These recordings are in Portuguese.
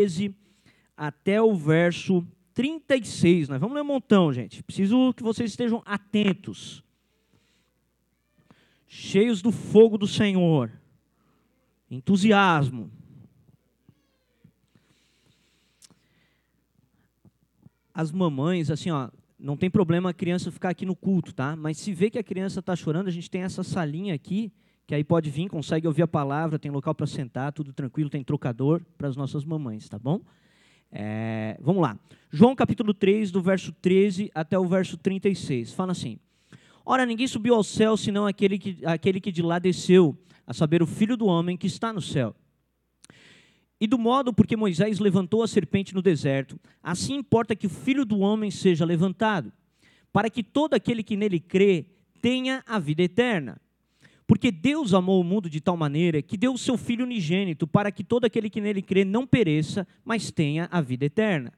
13 até o verso 36. Nós vamos ler um montão, gente. Preciso que vocês estejam atentos. Cheios do fogo do Senhor. Entusiasmo. As mamães, assim, ó, não tem problema a criança ficar aqui no culto, tá? Mas se vê que a criança está chorando, a gente tem essa salinha aqui, que aí pode vir, consegue ouvir a palavra, tem local para sentar, tudo tranquilo, tem trocador para as nossas mamães, tá bom? É, vamos lá. João capítulo 3, do verso 13 até o verso 36. Fala assim: Ora, ninguém subiu ao céu senão aquele que, aquele que de lá desceu, a saber, o filho do homem que está no céu. E do modo porque Moisés levantou a serpente no deserto, assim importa que o filho do homem seja levantado, para que todo aquele que nele crê tenha a vida eterna. Porque Deus amou o mundo de tal maneira que deu o seu Filho unigênito para que todo aquele que nele crê não pereça, mas tenha a vida eterna.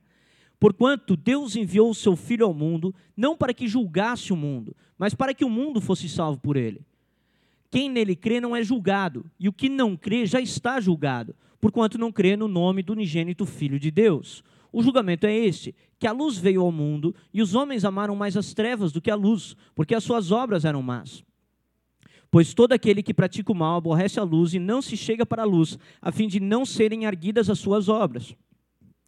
Porquanto Deus enviou o seu Filho ao mundo, não para que julgasse o mundo, mas para que o mundo fosse salvo por ele. Quem nele crê não é julgado, e o que não crê já está julgado, porquanto não crê no nome do unigênito Filho de Deus. O julgamento é este: que a luz veio ao mundo, e os homens amaram mais as trevas do que a luz, porque as suas obras eram más. Pois todo aquele que pratica o mal aborrece a luz e não se chega para a luz, a fim de não serem arguidas as suas obras.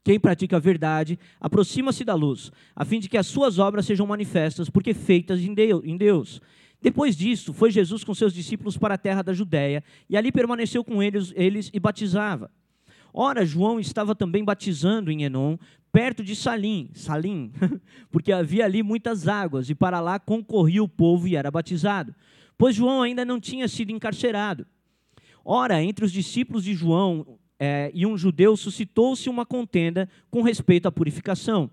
Quem pratica a verdade aproxima-se da luz, a fim de que as suas obras sejam manifestas, porque feitas em Deus. Depois disso, foi Jesus com seus discípulos para a terra da Judéia, e ali permaneceu com eles, eles e batizava. Ora, João estava também batizando em Enom, perto de Salim, Salim, porque havia ali muitas águas, e para lá concorria o povo e era batizado, pois João ainda não tinha sido encarcerado. Ora, entre os discípulos de João é, e um judeu suscitou-se uma contenda com respeito à purificação.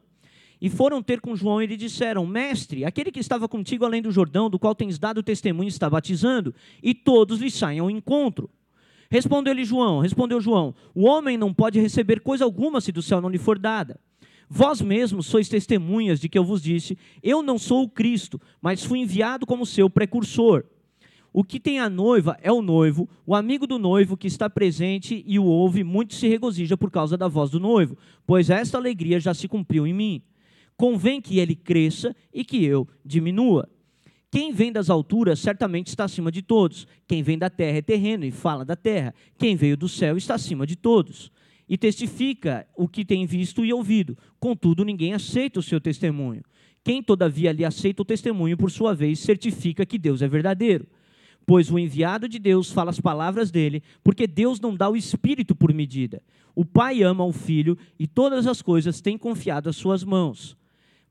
E foram ter com João e lhe disseram: Mestre, aquele que estava contigo além do Jordão, do qual tens dado testemunho, está batizando, e todos lhe saem ao encontro. Respondeu-lhe João, respondeu João: O homem não pode receber coisa alguma se do céu não lhe for dada. Vós mesmos sois testemunhas de que eu vos disse: Eu não sou o Cristo, mas fui enviado como seu precursor. O que tem a noiva é o noivo, o amigo do noivo que está presente e o ouve, muito se regozija por causa da voz do noivo, pois esta alegria já se cumpriu em mim convém que ele cresça e que eu diminua. Quem vem das alturas certamente está acima de todos. Quem vem da terra é terreno e fala da terra. Quem veio do céu está acima de todos. E testifica o que tem visto e ouvido. Contudo, ninguém aceita o seu testemunho. Quem, todavia, lhe aceita o testemunho, por sua vez, certifica que Deus é verdadeiro. Pois o enviado de Deus fala as palavras dele, porque Deus não dá o espírito por medida. O Pai ama o Filho e todas as coisas tem confiado às suas mãos.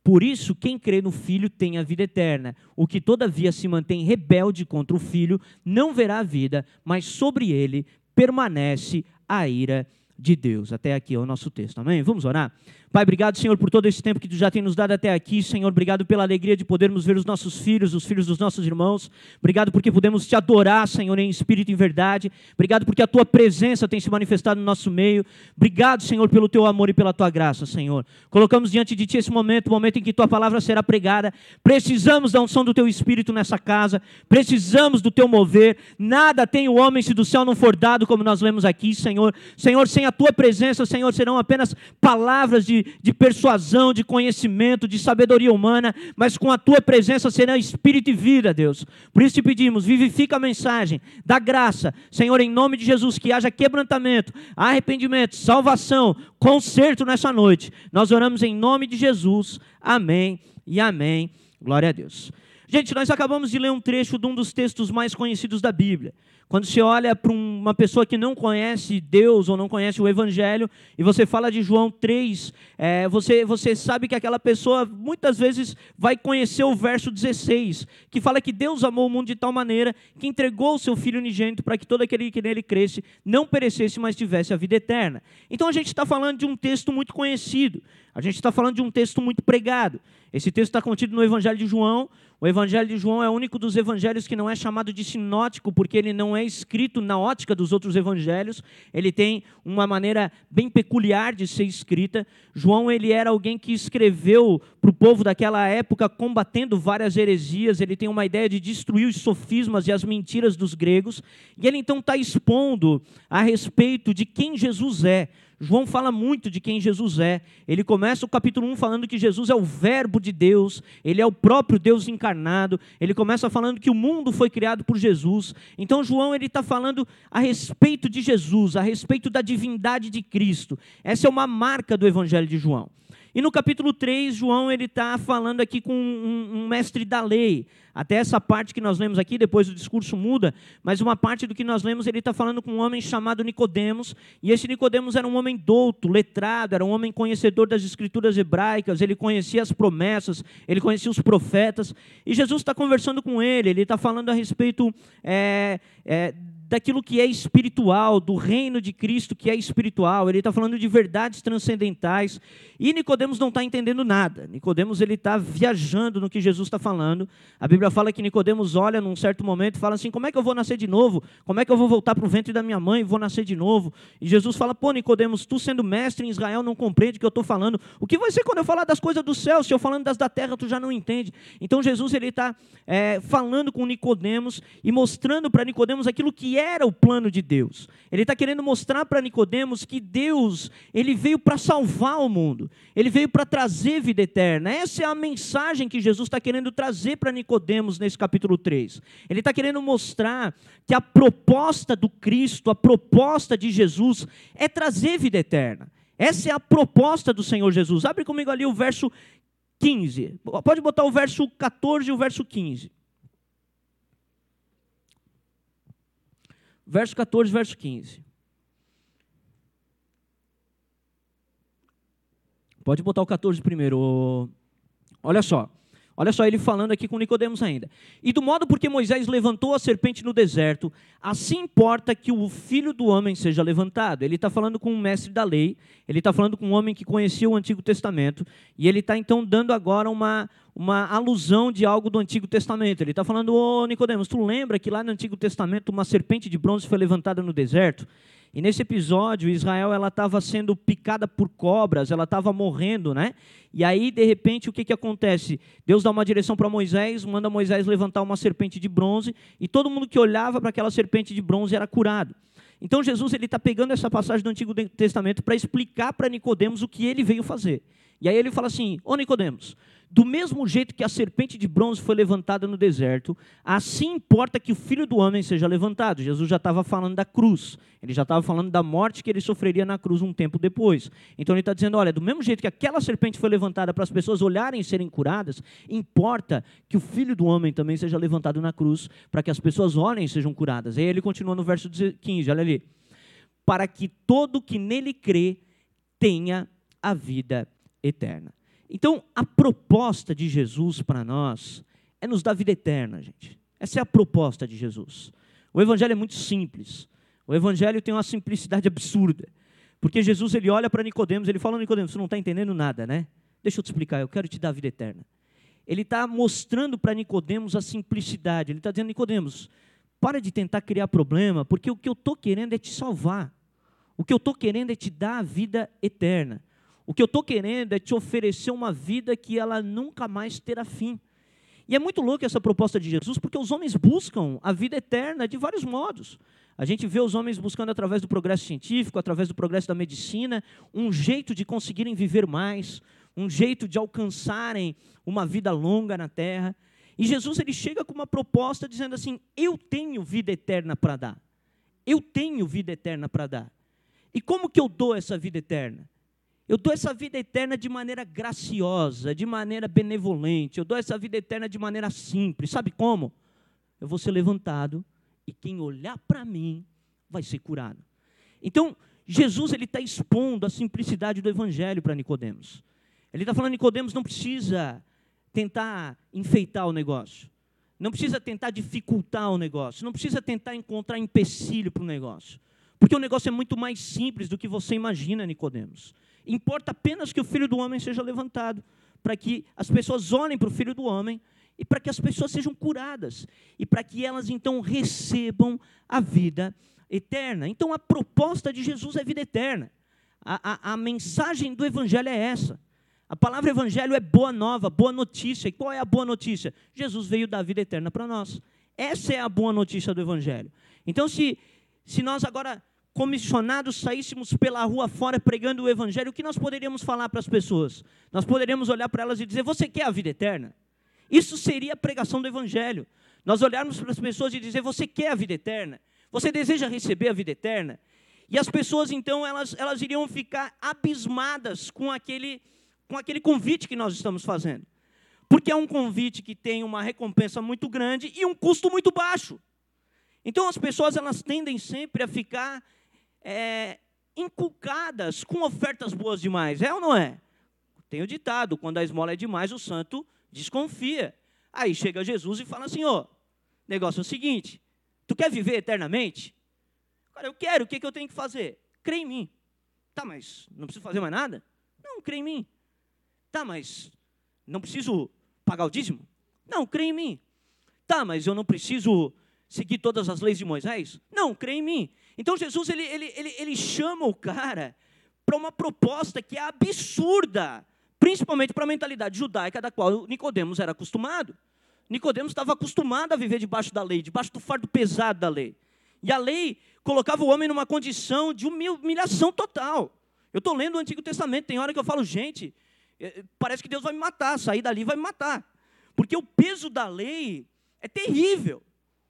Por isso, quem crê no Filho tem a vida eterna. O que, todavia, se mantém rebelde contra o Filho não verá a vida, mas sobre ele permanece a ira de Deus. Até aqui é o nosso texto, amém? Vamos orar? Pai, obrigado, Senhor, por todo esse tempo que tu já tem nos dado até aqui. Senhor, obrigado pela alegria de podermos ver os nossos filhos, os filhos dos nossos irmãos. Obrigado porque podemos te adorar, Senhor, em espírito e em verdade. Obrigado porque a tua presença tem se manifestado no nosso meio. Obrigado, Senhor, pelo teu amor e pela tua graça, Senhor. Colocamos diante de ti esse momento, o momento em que tua palavra será pregada. Precisamos da unção do teu espírito nessa casa. Precisamos do teu mover. Nada tem o homem se do céu não for dado, como nós lemos aqui, Senhor. Senhor, sem a tua presença, Senhor, serão apenas palavras de de, persuasão, de conhecimento, de sabedoria humana, mas com a tua presença será espírito e vida, Deus. Por isso te pedimos, vivifica a mensagem, dá graça, Senhor, em nome de Jesus, que haja quebrantamento, arrependimento, salvação, conserto nessa noite. Nós oramos em nome de Jesus. Amém e amém. Glória a Deus. Gente, nós acabamos de ler um trecho de um dos textos mais conhecidos da Bíblia. Quando você olha para uma pessoa que não conhece Deus ou não conhece o Evangelho e você fala de João 3, é, você, você sabe que aquela pessoa muitas vezes vai conhecer o verso 16, que fala que Deus amou o mundo de tal maneira que entregou o seu Filho unigênito para que todo aquele que nele cresce não perecesse, mas tivesse a vida eterna. Então a gente está falando de um texto muito conhecido, a gente está falando de um texto muito pregado. Esse texto está contido no Evangelho de João. O Evangelho de João é o único dos evangelhos que não é chamado de sinótico, porque ele não é escrito na ótica dos outros evangelhos. Ele tem uma maneira bem peculiar de ser escrita. João ele era alguém que escreveu para o povo daquela época, combatendo várias heresias. Ele tem uma ideia de destruir os sofismas e as mentiras dos gregos. E ele então está expondo a respeito de quem Jesus é. João fala muito de quem Jesus é. Ele começa o capítulo 1 falando que Jesus é o Verbo de Deus, ele é o próprio Deus encarnado. Ele começa falando que o mundo foi criado por Jesus. Então, João ele está falando a respeito de Jesus, a respeito da divindade de Cristo. Essa é uma marca do Evangelho de João. E no capítulo 3, João ele está falando aqui com um, um, mestre da lei. Até essa parte que nós lemos aqui, depois o discurso muda, mas uma parte do que nós lemos, ele está falando com um homem chamado Nicodemos, e esse Nicodemos era um homem douto, letrado, era um homem conhecedor das escrituras hebraicas, ele conhecia as promessas, ele conhecia os profetas, e Jesus está conversando com ele, ele está falando a respeito é, é, daquilo que é espiritual, do reino de Cristo que é espiritual. Ele está falando de verdades transcendentais. E Nicodemos não está entendendo nada. Nicodemos ele está viajando no que Jesus está falando. A Bíblia fala que Nicodemos olha num certo momento e fala assim: como é que eu vou nascer de novo? Como é que eu vou voltar para o ventre da minha mãe e vou nascer de novo? E Jesus fala: pô, Nicodemos, tu sendo mestre em Israel não compreende o que eu estou falando. O que vai ser quando eu falar das coisas do céu? Se eu falando das da terra, tu já não entende. Então Jesus ele está é, falando com Nicodemos e mostrando para Nicodemos aquilo que era o plano de Deus. Ele está querendo mostrar para Nicodemos que Deus, ele veio para salvar o mundo. Ele veio para trazer vida eterna. Essa é a mensagem que Jesus está querendo trazer para Nicodemos nesse capítulo 3. Ele está querendo mostrar que a proposta do Cristo, a proposta de Jesus é trazer vida eterna. Essa é a proposta do Senhor Jesus. Abre comigo ali o verso 15. Pode botar o verso 14 e o verso 15. Verso 14, verso 15. Pode botar o 14 primeiro. Olha só. Olha só ele falando aqui com Nicodemos ainda. E do modo porque Moisés levantou a serpente no deserto, assim importa que o filho do homem seja levantado. Ele está falando com um mestre da lei, ele está falando com um homem que conhecia o Antigo Testamento, e ele está então dando agora uma, uma alusão de algo do Antigo Testamento. Ele está falando, ô Nicodemos, tu lembra que lá no Antigo Testamento uma serpente de bronze foi levantada no deserto? E nesse episódio, Israel ela estava sendo picada por cobras, ela estava morrendo, né? E aí, de repente, o que, que acontece? Deus dá uma direção para Moisés, manda Moisés levantar uma serpente de bronze, e todo mundo que olhava para aquela serpente de bronze era curado. Então Jesus ele está pegando essa passagem do Antigo Testamento para explicar para Nicodemos o que ele veio fazer. E aí ele fala assim: Ô Nicodemos, do mesmo jeito que a serpente de bronze foi levantada no deserto, assim importa que o filho do homem seja levantado. Jesus já estava falando da cruz, ele já estava falando da morte que ele sofreria na cruz um tempo depois. Então ele está dizendo: olha, do mesmo jeito que aquela serpente foi levantada para as pessoas olharem e serem curadas, importa que o filho do homem também seja levantado na cruz, para que as pessoas olhem e sejam curadas. E aí ele continua no verso 15, olha ali: para que todo que nele crê tenha a vida. Então, a proposta de Jesus para nós é nos dar vida eterna, gente. Essa é a proposta de Jesus. O evangelho é muito simples. O evangelho tem uma simplicidade absurda. Porque Jesus ele olha para Nicodemos, ele fala: Nicodemos, você não está entendendo nada, né? Deixa eu te explicar, eu quero te dar a vida eterna. Ele está mostrando para Nicodemos a simplicidade. Ele está dizendo, Nicodemos, para de tentar criar problema, porque o que eu estou querendo é te salvar. O que eu estou querendo é te dar a vida eterna. O que eu estou querendo é te oferecer uma vida que ela nunca mais terá fim. E é muito louco essa proposta de Jesus, porque os homens buscam a vida eterna de vários modos. A gente vê os homens buscando através do progresso científico, através do progresso da medicina, um jeito de conseguirem viver mais, um jeito de alcançarem uma vida longa na terra. E Jesus ele chega com uma proposta dizendo assim: Eu tenho vida eterna para dar. Eu tenho vida eterna para dar. E como que eu dou essa vida eterna? Eu dou essa vida eterna de maneira graciosa, de maneira benevolente. Eu dou essa vida eterna de maneira simples. Sabe como? Eu vou ser levantado e quem olhar para mim vai ser curado. Então, Jesus ele está expondo a simplicidade do evangelho para Nicodemos. Ele está falando, Nicodemos não precisa tentar enfeitar o negócio. Não precisa tentar dificultar o negócio. Não precisa tentar encontrar empecilho para o negócio. Porque o negócio é muito mais simples do que você imagina, Nicodemos. Importa apenas que o filho do homem seja levantado, para que as pessoas olhem para o filho do homem e para que as pessoas sejam curadas e para que elas então recebam a vida eterna. Então a proposta de Jesus é vida eterna. A, a, a mensagem do Evangelho é essa. A palavra Evangelho é boa nova, boa notícia. E qual é a boa notícia? Jesus veio dar vida eterna para nós. Essa é a boa notícia do Evangelho. Então, se, se nós agora comissionados saíssemos pela rua fora pregando o evangelho, o que nós poderíamos falar para as pessoas? Nós poderíamos olhar para elas e dizer: Você quer a vida eterna? Isso seria a pregação do evangelho. Nós olharmos para as pessoas e dizer: Você quer a vida eterna? Você deseja receber a vida eterna? E as pessoas, então, elas, elas iriam ficar abismadas com aquele, com aquele convite que nós estamos fazendo. Porque é um convite que tem uma recompensa muito grande e um custo muito baixo. Então, as pessoas, elas tendem sempre a ficar é, inculcadas com ofertas boas demais. É ou não é? Tem o ditado: quando a esmola é demais, o santo desconfia. Aí chega Jesus e fala assim: ó, negócio é o seguinte, tu quer viver eternamente? Cara, eu quero, o que, que eu tenho que fazer? Crê em mim. Tá, mas não preciso fazer mais nada? Não, crê em mim. Tá, mas não preciso pagar o dízimo? Não, crê em mim. Tá, mas eu não preciso seguir todas as leis de Moisés? Não, crê em mim. Então Jesus ele, ele, ele, ele chama o cara para uma proposta que é absurda, principalmente para a mentalidade judaica da qual Nicodemos era acostumado. Nicodemos estava acostumado a viver debaixo da lei, debaixo do fardo pesado da lei. E a lei colocava o homem numa condição de humilhação total. Eu estou lendo o Antigo Testamento, tem hora que eu falo, gente, é, parece que Deus vai me matar, sair dali vai me matar. Porque o peso da lei é terrível.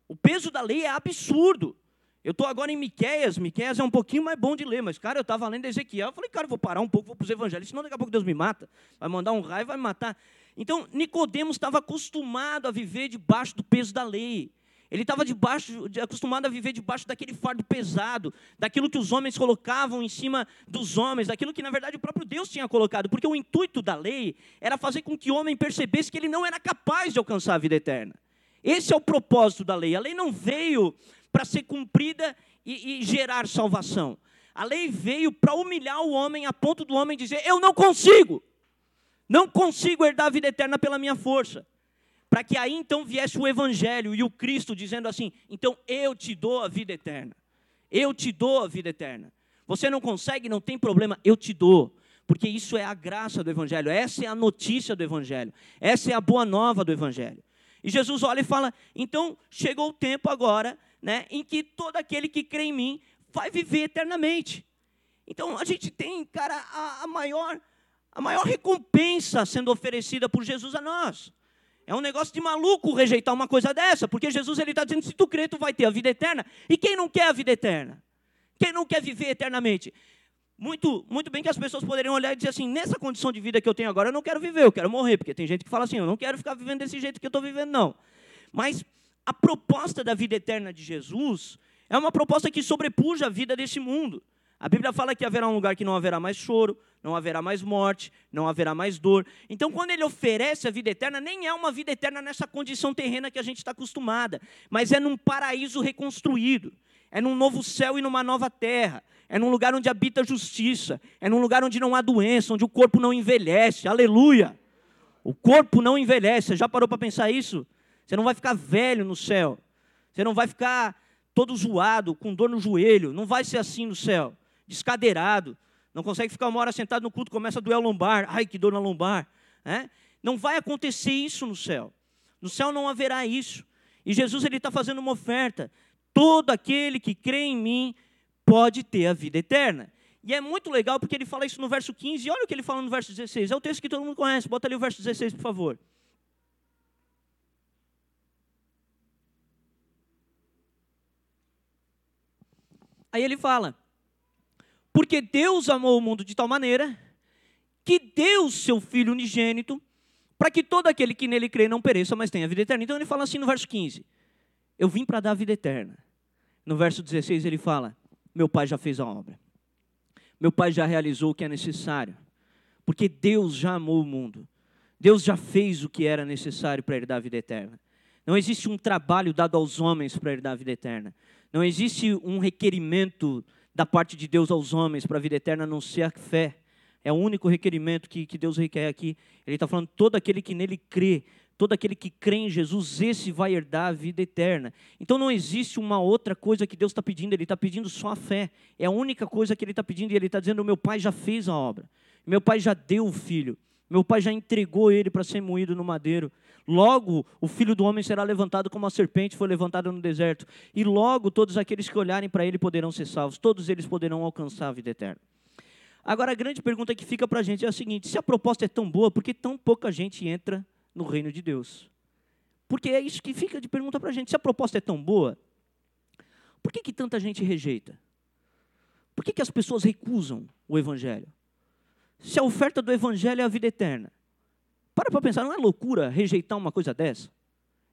O peso da lei é absurdo. Eu estou agora em Miquéias, Miquéias é um pouquinho mais bom de ler, mas, cara, eu estava lendo Ezequiel, eu falei, cara, eu vou parar um pouco, vou para os evangelhos, senão daqui a pouco Deus me mata, vai mandar um raio, vai me matar. Então, Nicodemos estava acostumado a viver debaixo do peso da lei. Ele estava acostumado a viver debaixo daquele fardo pesado, daquilo que os homens colocavam em cima dos homens, daquilo que na verdade o próprio Deus tinha colocado, porque o intuito da lei era fazer com que o homem percebesse que ele não era capaz de alcançar a vida eterna. Esse é o propósito da lei. A lei não veio para ser cumprida e, e gerar salvação. A lei veio para humilhar o homem a ponto do homem dizer: Eu não consigo, não consigo herdar a vida eterna pela minha força. Para que aí então viesse o Evangelho e o Cristo dizendo assim: Então eu te dou a vida eterna. Eu te dou a vida eterna. Você não consegue, não tem problema, eu te dou. Porque isso é a graça do Evangelho, essa é a notícia do Evangelho, essa é a boa nova do Evangelho. E Jesus olha e fala: então chegou o tempo agora, né, em que todo aquele que crê em mim vai viver eternamente. Então a gente tem, cara, a, a maior a maior recompensa sendo oferecida por Jesus a nós. É um negócio de maluco rejeitar uma coisa dessa, porque Jesus ele está dizendo: se tu crê, tu vai ter a vida eterna. E quem não quer a vida eterna? Quem não quer viver eternamente? muito, muito bem que as pessoas poderiam olhar e dizer assim: nessa condição de vida que eu tenho agora, eu não quero viver, eu quero morrer, porque tem gente que fala assim: eu não quero ficar vivendo desse jeito que eu estou vivendo, não. Mas a proposta da vida eterna de Jesus é uma proposta que sobrepuja a vida desse mundo. A Bíblia fala que haverá um lugar que não haverá mais choro, não haverá mais morte, não haverá mais dor. Então, quando ele oferece a vida eterna, nem é uma vida eterna nessa condição terrena que a gente está acostumada, mas é num paraíso reconstruído, é num novo céu e numa nova terra, é num lugar onde habita a justiça, é num lugar onde não há doença, onde o corpo não envelhece. Aleluia! O corpo não envelhece. Já parou para pensar isso? Você não vai ficar velho no céu. Você não vai ficar todo zoado, com dor no joelho. Não vai ser assim no céu. Descadeirado. Não consegue ficar uma hora sentado no culto, começa a doer a lombar. Ai, que dor na lombar. É? Não vai acontecer isso no céu. No céu não haverá isso. E Jesus ele está fazendo uma oferta. Todo aquele que crê em mim pode ter a vida eterna. E é muito legal porque ele fala isso no verso 15, e olha o que ele fala no verso 16. É o texto que todo mundo conhece, bota ali o verso 16, por favor. Aí ele fala: Porque Deus amou o mundo de tal maneira que deu seu Filho unigênito para que todo aquele que nele crê não pereça, mas tenha vida eterna. Então ele fala assim no verso 15: Eu vim para dar a vida eterna. No verso 16 ele fala: meu pai já fez a obra. Meu pai já realizou o que é necessário. Porque Deus já amou o mundo. Deus já fez o que era necessário para herdar a vida eterna. Não existe um trabalho dado aos homens para herdar a vida eterna. Não existe um requerimento da parte de Deus aos homens para a vida eterna, a não ser a fé. É o único requerimento que, que Deus requer aqui. Ele está falando: todo aquele que nele crê todo aquele que crê em Jesus, esse vai herdar a vida eterna. Então não existe uma outra coisa que Deus está pedindo, Ele está pedindo só a fé. É a única coisa que Ele está pedindo, e Ele está dizendo: meu Pai já fez a obra, meu Pai já deu o filho. Meu pai já entregou ele para ser moído no madeiro. Logo, o filho do homem será levantado como a serpente foi levantada no deserto. E logo, todos aqueles que olharem para ele poderão ser salvos. Todos eles poderão alcançar a vida eterna. Agora, a grande pergunta que fica para a gente é a seguinte: se a proposta é tão boa, por que tão pouca gente entra no reino de Deus? Porque é isso que fica de pergunta para a gente. Se a proposta é tão boa, por que, que tanta gente rejeita? Por que, que as pessoas recusam o Evangelho? Se a oferta do Evangelho é a vida eterna, para para pensar, não é loucura rejeitar uma coisa dessa?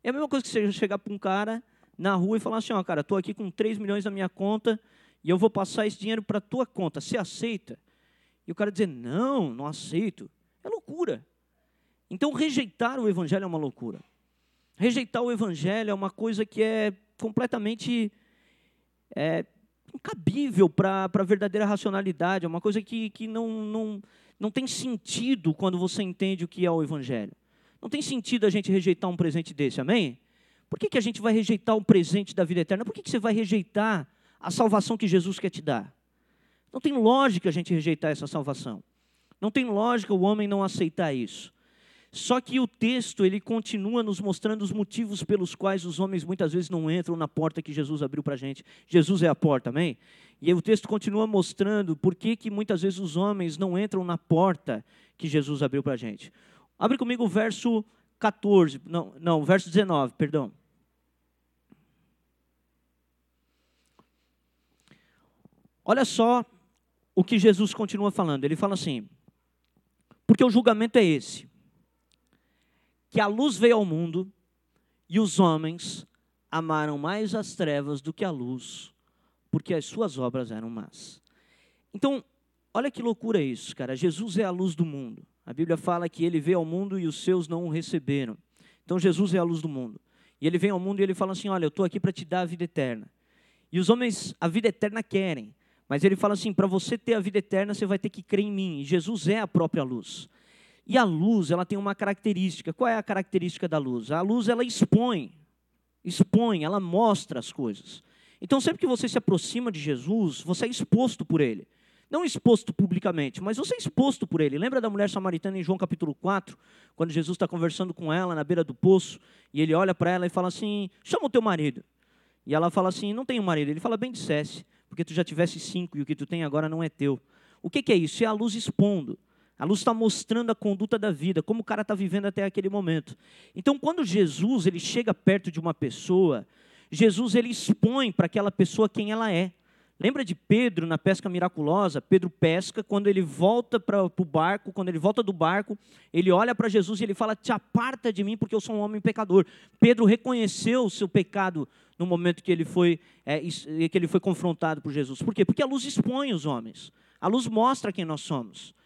É a mesma coisa que você chegar para um cara na rua e falar assim: ó, cara, estou aqui com 3 milhões na minha conta e eu vou passar esse dinheiro para a tua conta, você aceita? E o cara dizer: não, não aceito. É loucura. Então, rejeitar o Evangelho é uma loucura. Rejeitar o Evangelho é uma coisa que é completamente é, incabível para a verdadeira racionalidade, é uma coisa que, que não, não, não tem sentido quando você entende o que é o Evangelho. Não tem sentido a gente rejeitar um presente desse, amém? Por que, que a gente vai rejeitar um presente da vida eterna? Por que, que você vai rejeitar a salvação que Jesus quer te dar? Não tem lógica a gente rejeitar essa salvação. Não tem lógica o homem não aceitar isso. Só que o texto, ele continua nos mostrando os motivos pelos quais os homens muitas vezes não entram na porta que Jesus abriu para a gente. Jesus é a porta, amém? E o texto continua mostrando por que, que muitas vezes os homens não entram na porta que Jesus abriu para a gente. Abre comigo o verso 14, não, não, verso 19, perdão. Olha só o que Jesus continua falando. Ele fala assim: porque o julgamento é esse que a luz veio ao mundo e os homens amaram mais as trevas do que a luz, porque as suas obras eram más. Então, olha que loucura isso, cara. Jesus é a luz do mundo. A Bíblia fala que ele veio ao mundo e os seus não o receberam. Então, Jesus é a luz do mundo. E ele vem ao mundo e ele fala assim: Olha, eu estou aqui para te dar a vida eterna. E os homens a vida eterna querem. Mas ele fala assim: para você ter a vida eterna, você vai ter que crer em mim. E Jesus é a própria luz. E a luz, ela tem uma característica. Qual é a característica da luz? A luz, ela expõe, expõe, ela mostra as coisas. Então, sempre que você se aproxima de Jesus, você é exposto por ele. Não exposto publicamente, mas você é exposto por ele. Lembra da mulher samaritana em João capítulo 4, quando Jesus está conversando com ela na beira do poço, e ele olha para ela e fala assim: chama o teu marido. E ela fala assim: não tenho marido. Ele fala: bem dissesse, porque tu já tivesse cinco e o que tu tem agora não é teu. O que, que é isso? É a luz expondo. A luz está mostrando a conduta da vida, como o cara está vivendo até aquele momento. Então, quando Jesus ele chega perto de uma pessoa, Jesus ele expõe para aquela pessoa quem ela é. Lembra de Pedro na pesca miraculosa? Pedro pesca, quando ele volta para o barco, quando ele volta do barco, ele olha para Jesus e ele fala: Te aparta de mim, porque eu sou um homem pecador. Pedro reconheceu o seu pecado no momento que ele foi, é, que ele foi confrontado por Jesus. Por quê? Porque a luz expõe os homens, a luz mostra quem nós somos.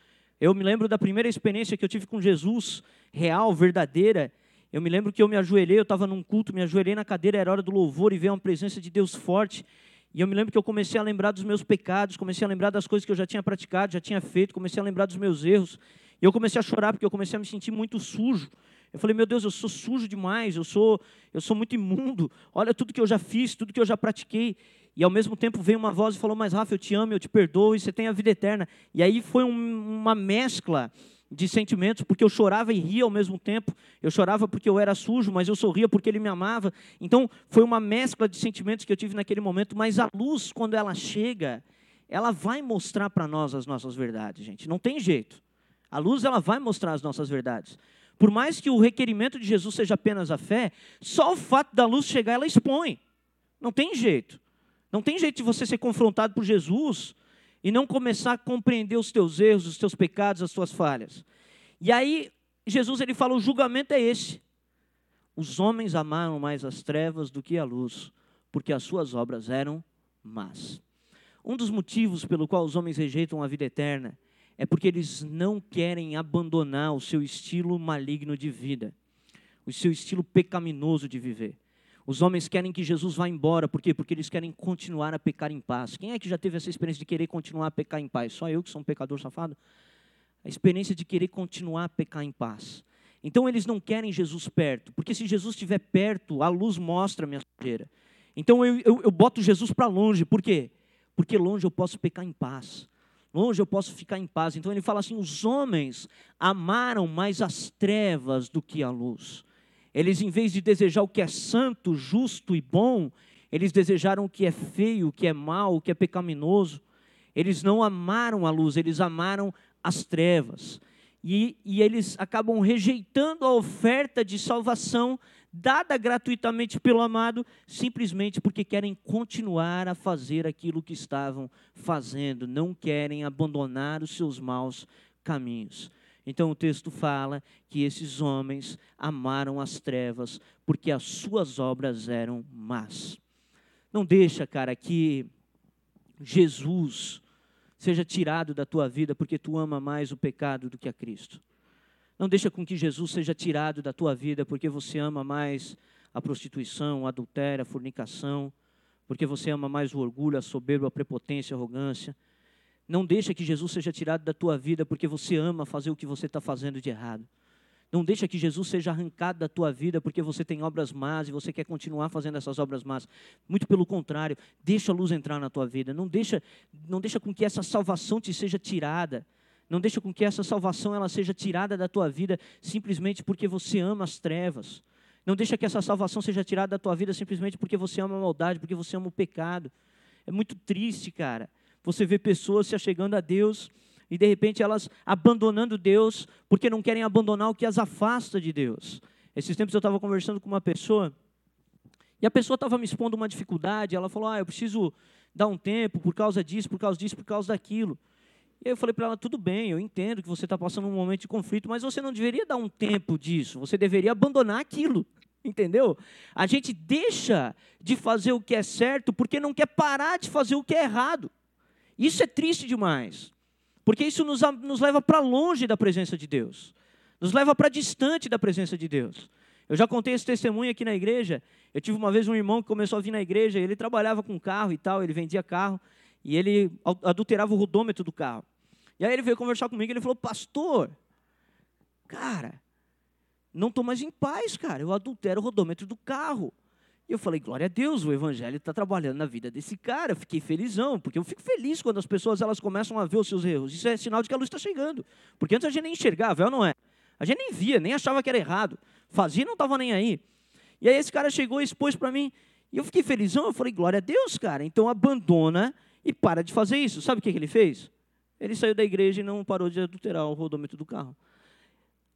Eu me lembro da primeira experiência que eu tive com Jesus, real, verdadeira. Eu me lembro que eu me ajoelhei, eu estava num culto, me ajoelhei na cadeira, era hora do louvor e veio uma presença de Deus forte. E eu me lembro que eu comecei a lembrar dos meus pecados, comecei a lembrar das coisas que eu já tinha praticado, já tinha feito, comecei a lembrar dos meus erros. E eu comecei a chorar porque eu comecei a me sentir muito sujo. Eu falei, meu Deus, eu sou sujo demais, eu sou, eu sou muito imundo. Olha tudo que eu já fiz, tudo que eu já pratiquei. E ao mesmo tempo veio uma voz e falou: Mas Rafa, eu te amo, eu te perdoo e você tem a vida eterna. E aí foi um, uma mescla de sentimentos, porque eu chorava e ria ao mesmo tempo. Eu chorava porque eu era sujo, mas eu sorria porque ele me amava. Então foi uma mescla de sentimentos que eu tive naquele momento. Mas a luz, quando ela chega, ela vai mostrar para nós as nossas verdades, gente. Não tem jeito. A luz ela vai mostrar as nossas verdades. Por mais que o requerimento de Jesus seja apenas a fé, só o fato da luz chegar ela expõe. Não tem jeito. Não tem jeito de você ser confrontado por Jesus e não começar a compreender os teus erros, os teus pecados, as tuas falhas. E aí, Jesus ele fala: o julgamento é esse. Os homens amaram mais as trevas do que a luz, porque as suas obras eram más. Um dos motivos pelo qual os homens rejeitam a vida eterna é porque eles não querem abandonar o seu estilo maligno de vida, o seu estilo pecaminoso de viver. Os homens querem que Jesus vá embora, por quê? Porque eles querem continuar a pecar em paz. Quem é que já teve essa experiência de querer continuar a pecar em paz? Só eu que sou um pecador safado? A experiência de querer continuar a pecar em paz. Então eles não querem Jesus perto, porque se Jesus estiver perto, a luz mostra a minha sujeira. Então eu, eu, eu boto Jesus para longe, por quê? Porque longe eu posso pecar em paz. Longe eu posso ficar em paz. Então ele fala assim: os homens amaram mais as trevas do que a luz. Eles, em vez de desejar o que é santo, justo e bom, eles desejaram o que é feio, o que é mal, o que é pecaminoso. Eles não amaram a luz, eles amaram as trevas. E, e eles acabam rejeitando a oferta de salvação dada gratuitamente pelo amado, simplesmente porque querem continuar a fazer aquilo que estavam fazendo, não querem abandonar os seus maus caminhos. Então o texto fala que esses homens amaram as trevas porque as suas obras eram más. Não deixa, cara, que Jesus seja tirado da tua vida porque tu ama mais o pecado do que a Cristo. Não deixa com que Jesus seja tirado da tua vida porque você ama mais a prostituição, a adultério, a fornicação, porque você ama mais o orgulho, a soberba, a prepotência, a arrogância. Não deixa que Jesus seja tirado da tua vida porque você ama fazer o que você está fazendo de errado. Não deixa que Jesus seja arrancado da tua vida porque você tem obras más e você quer continuar fazendo essas obras más. Muito pelo contrário, deixa a luz entrar na tua vida. Não deixa, não deixa com que essa salvação te seja tirada. Não deixa com que essa salvação ela seja tirada da tua vida simplesmente porque você ama as trevas. Não deixa que essa salvação seja tirada da tua vida simplesmente porque você ama a maldade, porque você ama o pecado. É muito triste, cara. Você vê pessoas se achegando a Deus e de repente elas abandonando Deus porque não querem abandonar o que as afasta de Deus. Esses tempos eu estava conversando com uma pessoa e a pessoa estava me expondo uma dificuldade. Ela falou: Ah, eu preciso dar um tempo por causa disso, por causa disso, por causa daquilo. E aí eu falei para ela: tudo bem, eu entendo que você está passando um momento de conflito, mas você não deveria dar um tempo disso, você deveria abandonar aquilo. Entendeu? A gente deixa de fazer o que é certo porque não quer parar de fazer o que é errado. Isso é triste demais, porque isso nos, nos leva para longe da presença de Deus, nos leva para distante da presença de Deus. Eu já contei esse testemunho aqui na igreja. Eu tive uma vez um irmão que começou a vir na igreja, ele trabalhava com carro e tal, ele vendia carro, e ele adulterava o rodômetro do carro. E aí ele veio conversar comigo e ele falou: Pastor, cara, não estou mais em paz, cara. Eu adultero o rodômetro do carro. E eu falei: Glória a Deus, o evangelho está trabalhando na vida desse cara. Eu fiquei felizão, porque eu fico feliz quando as pessoas elas começam a ver os seus erros. Isso é sinal de que a luz está chegando. Porque antes a gente nem enxergava, é ou não é? A gente nem via, nem achava que era errado. Fazia não estava nem aí. E aí esse cara chegou e expôs para mim. E eu fiquei felizão. Eu falei: Glória a Deus, cara. Então abandona e para de fazer isso. Sabe o que, que ele fez? Ele saiu da igreja e não parou de adulterar o rodômetro do carro.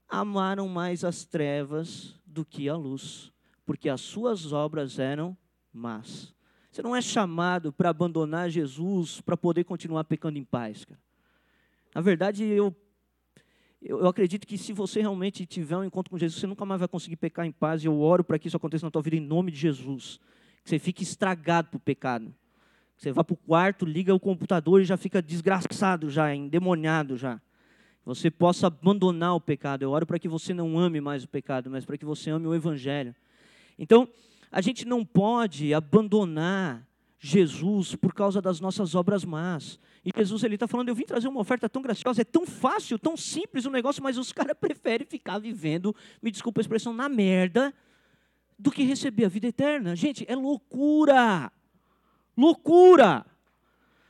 Amaram mais as trevas do que a luz, porque as suas obras eram más. Você não é chamado para abandonar Jesus para poder continuar pecando em paz, cara. Na verdade, eu, eu acredito que se você realmente tiver um encontro com Jesus, você nunca mais vai conseguir pecar em paz. E eu oro para que isso aconteça na tua vida em nome de Jesus. Que você fique estragado por pecado. Você vai para o quarto, liga o computador e já fica desgraçado, já, endemoniado já. Você possa abandonar o pecado. Eu oro para que você não ame mais o pecado, mas para que você ame o Evangelho. Então, a gente não pode abandonar Jesus por causa das nossas obras más. E Jesus ele está falando, eu vim trazer uma oferta tão graciosa, é tão fácil, tão simples o negócio, mas os caras preferem ficar vivendo, me desculpa a expressão, na merda, do que receber a vida eterna. Gente, é loucura. Loucura!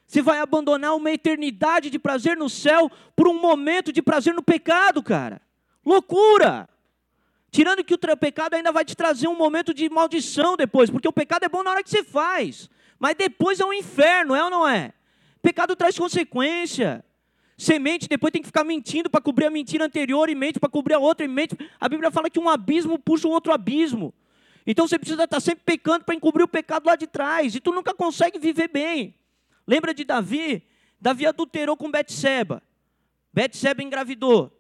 Você vai abandonar uma eternidade de prazer no céu por um momento de prazer no pecado, cara. Loucura! Tirando que o pecado ainda vai te trazer um momento de maldição depois, porque o pecado é bom na hora que você faz, mas depois é um inferno, é ou não é? Pecado traz consequência. Semente depois tem que ficar mentindo para cobrir a mentira anterior e mente para cobrir a outra e mente. A Bíblia fala que um abismo puxa o outro abismo. Então você precisa estar sempre pecando para encobrir o pecado lá de trás. E tu nunca consegue viver bem. Lembra de Davi? Davi adulterou com Betseba. Betseba engravidou.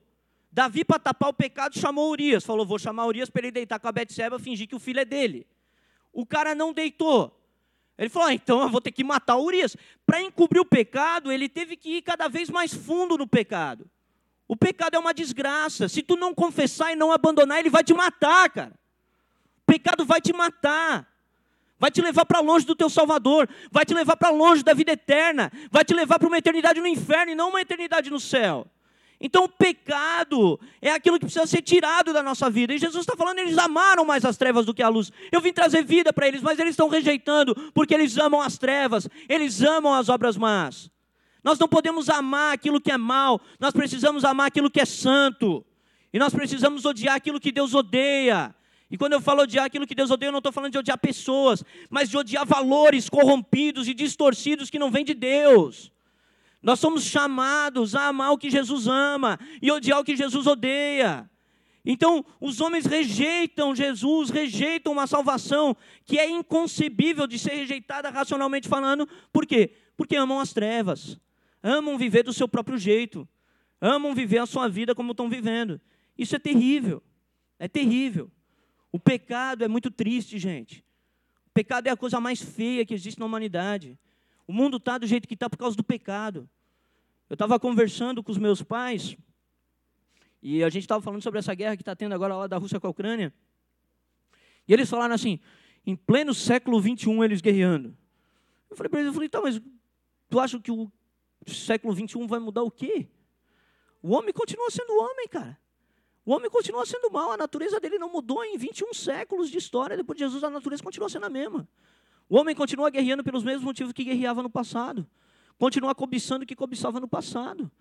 Davi, para tapar o pecado, chamou Urias. Falou, vou chamar Urias para ele deitar com a Betseba, fingir que o filho é dele. O cara não deitou. Ele falou, ah, então eu vou ter que matar Urias. Para encobrir o pecado, ele teve que ir cada vez mais fundo no pecado. O pecado é uma desgraça. Se tu não confessar e não abandonar, ele vai te matar, cara. Pecado vai te matar. Vai te levar para longe do teu Salvador, vai te levar para longe da vida eterna, vai te levar para uma eternidade no inferno e não uma eternidade no céu. Então o pecado é aquilo que precisa ser tirado da nossa vida. E Jesus está falando, eles amaram mais as trevas do que a luz. Eu vim trazer vida para eles, mas eles estão rejeitando, porque eles amam as trevas, eles amam as obras más. Nós não podemos amar aquilo que é mal, nós precisamos amar aquilo que é santo. E nós precisamos odiar aquilo que Deus odeia. E quando eu falo odiar aquilo que Deus odeia, eu não estou falando de odiar pessoas, mas de odiar valores corrompidos e distorcidos que não vêm de Deus. Nós somos chamados a amar o que Jesus ama e odiar o que Jesus odeia. Então, os homens rejeitam Jesus, rejeitam uma salvação que é inconcebível de ser rejeitada racionalmente falando. Por quê? Porque amam as trevas amam viver do seu próprio jeito, amam viver a sua vida como estão vivendo. Isso é terrível, é terrível. O pecado é muito triste, gente. O pecado é a coisa mais feia que existe na humanidade. O mundo está do jeito que está por causa do pecado. Eu estava conversando com os meus pais, e a gente estava falando sobre essa guerra que está tendo agora lá da Rússia com a Ucrânia. E eles falaram assim, em pleno século 21 eles guerreando. Eu falei para eles, eu falei, tá, mas tu acha que o século 21 vai mudar o quê? O homem continua sendo homem, cara. O homem continua sendo mal, a natureza dele não mudou em 21 séculos de história. Depois de Jesus, a natureza continua sendo a mesma. O homem continua guerreando pelos mesmos motivos que guerreava no passado. Continua cobiçando o que cobiçava no passado.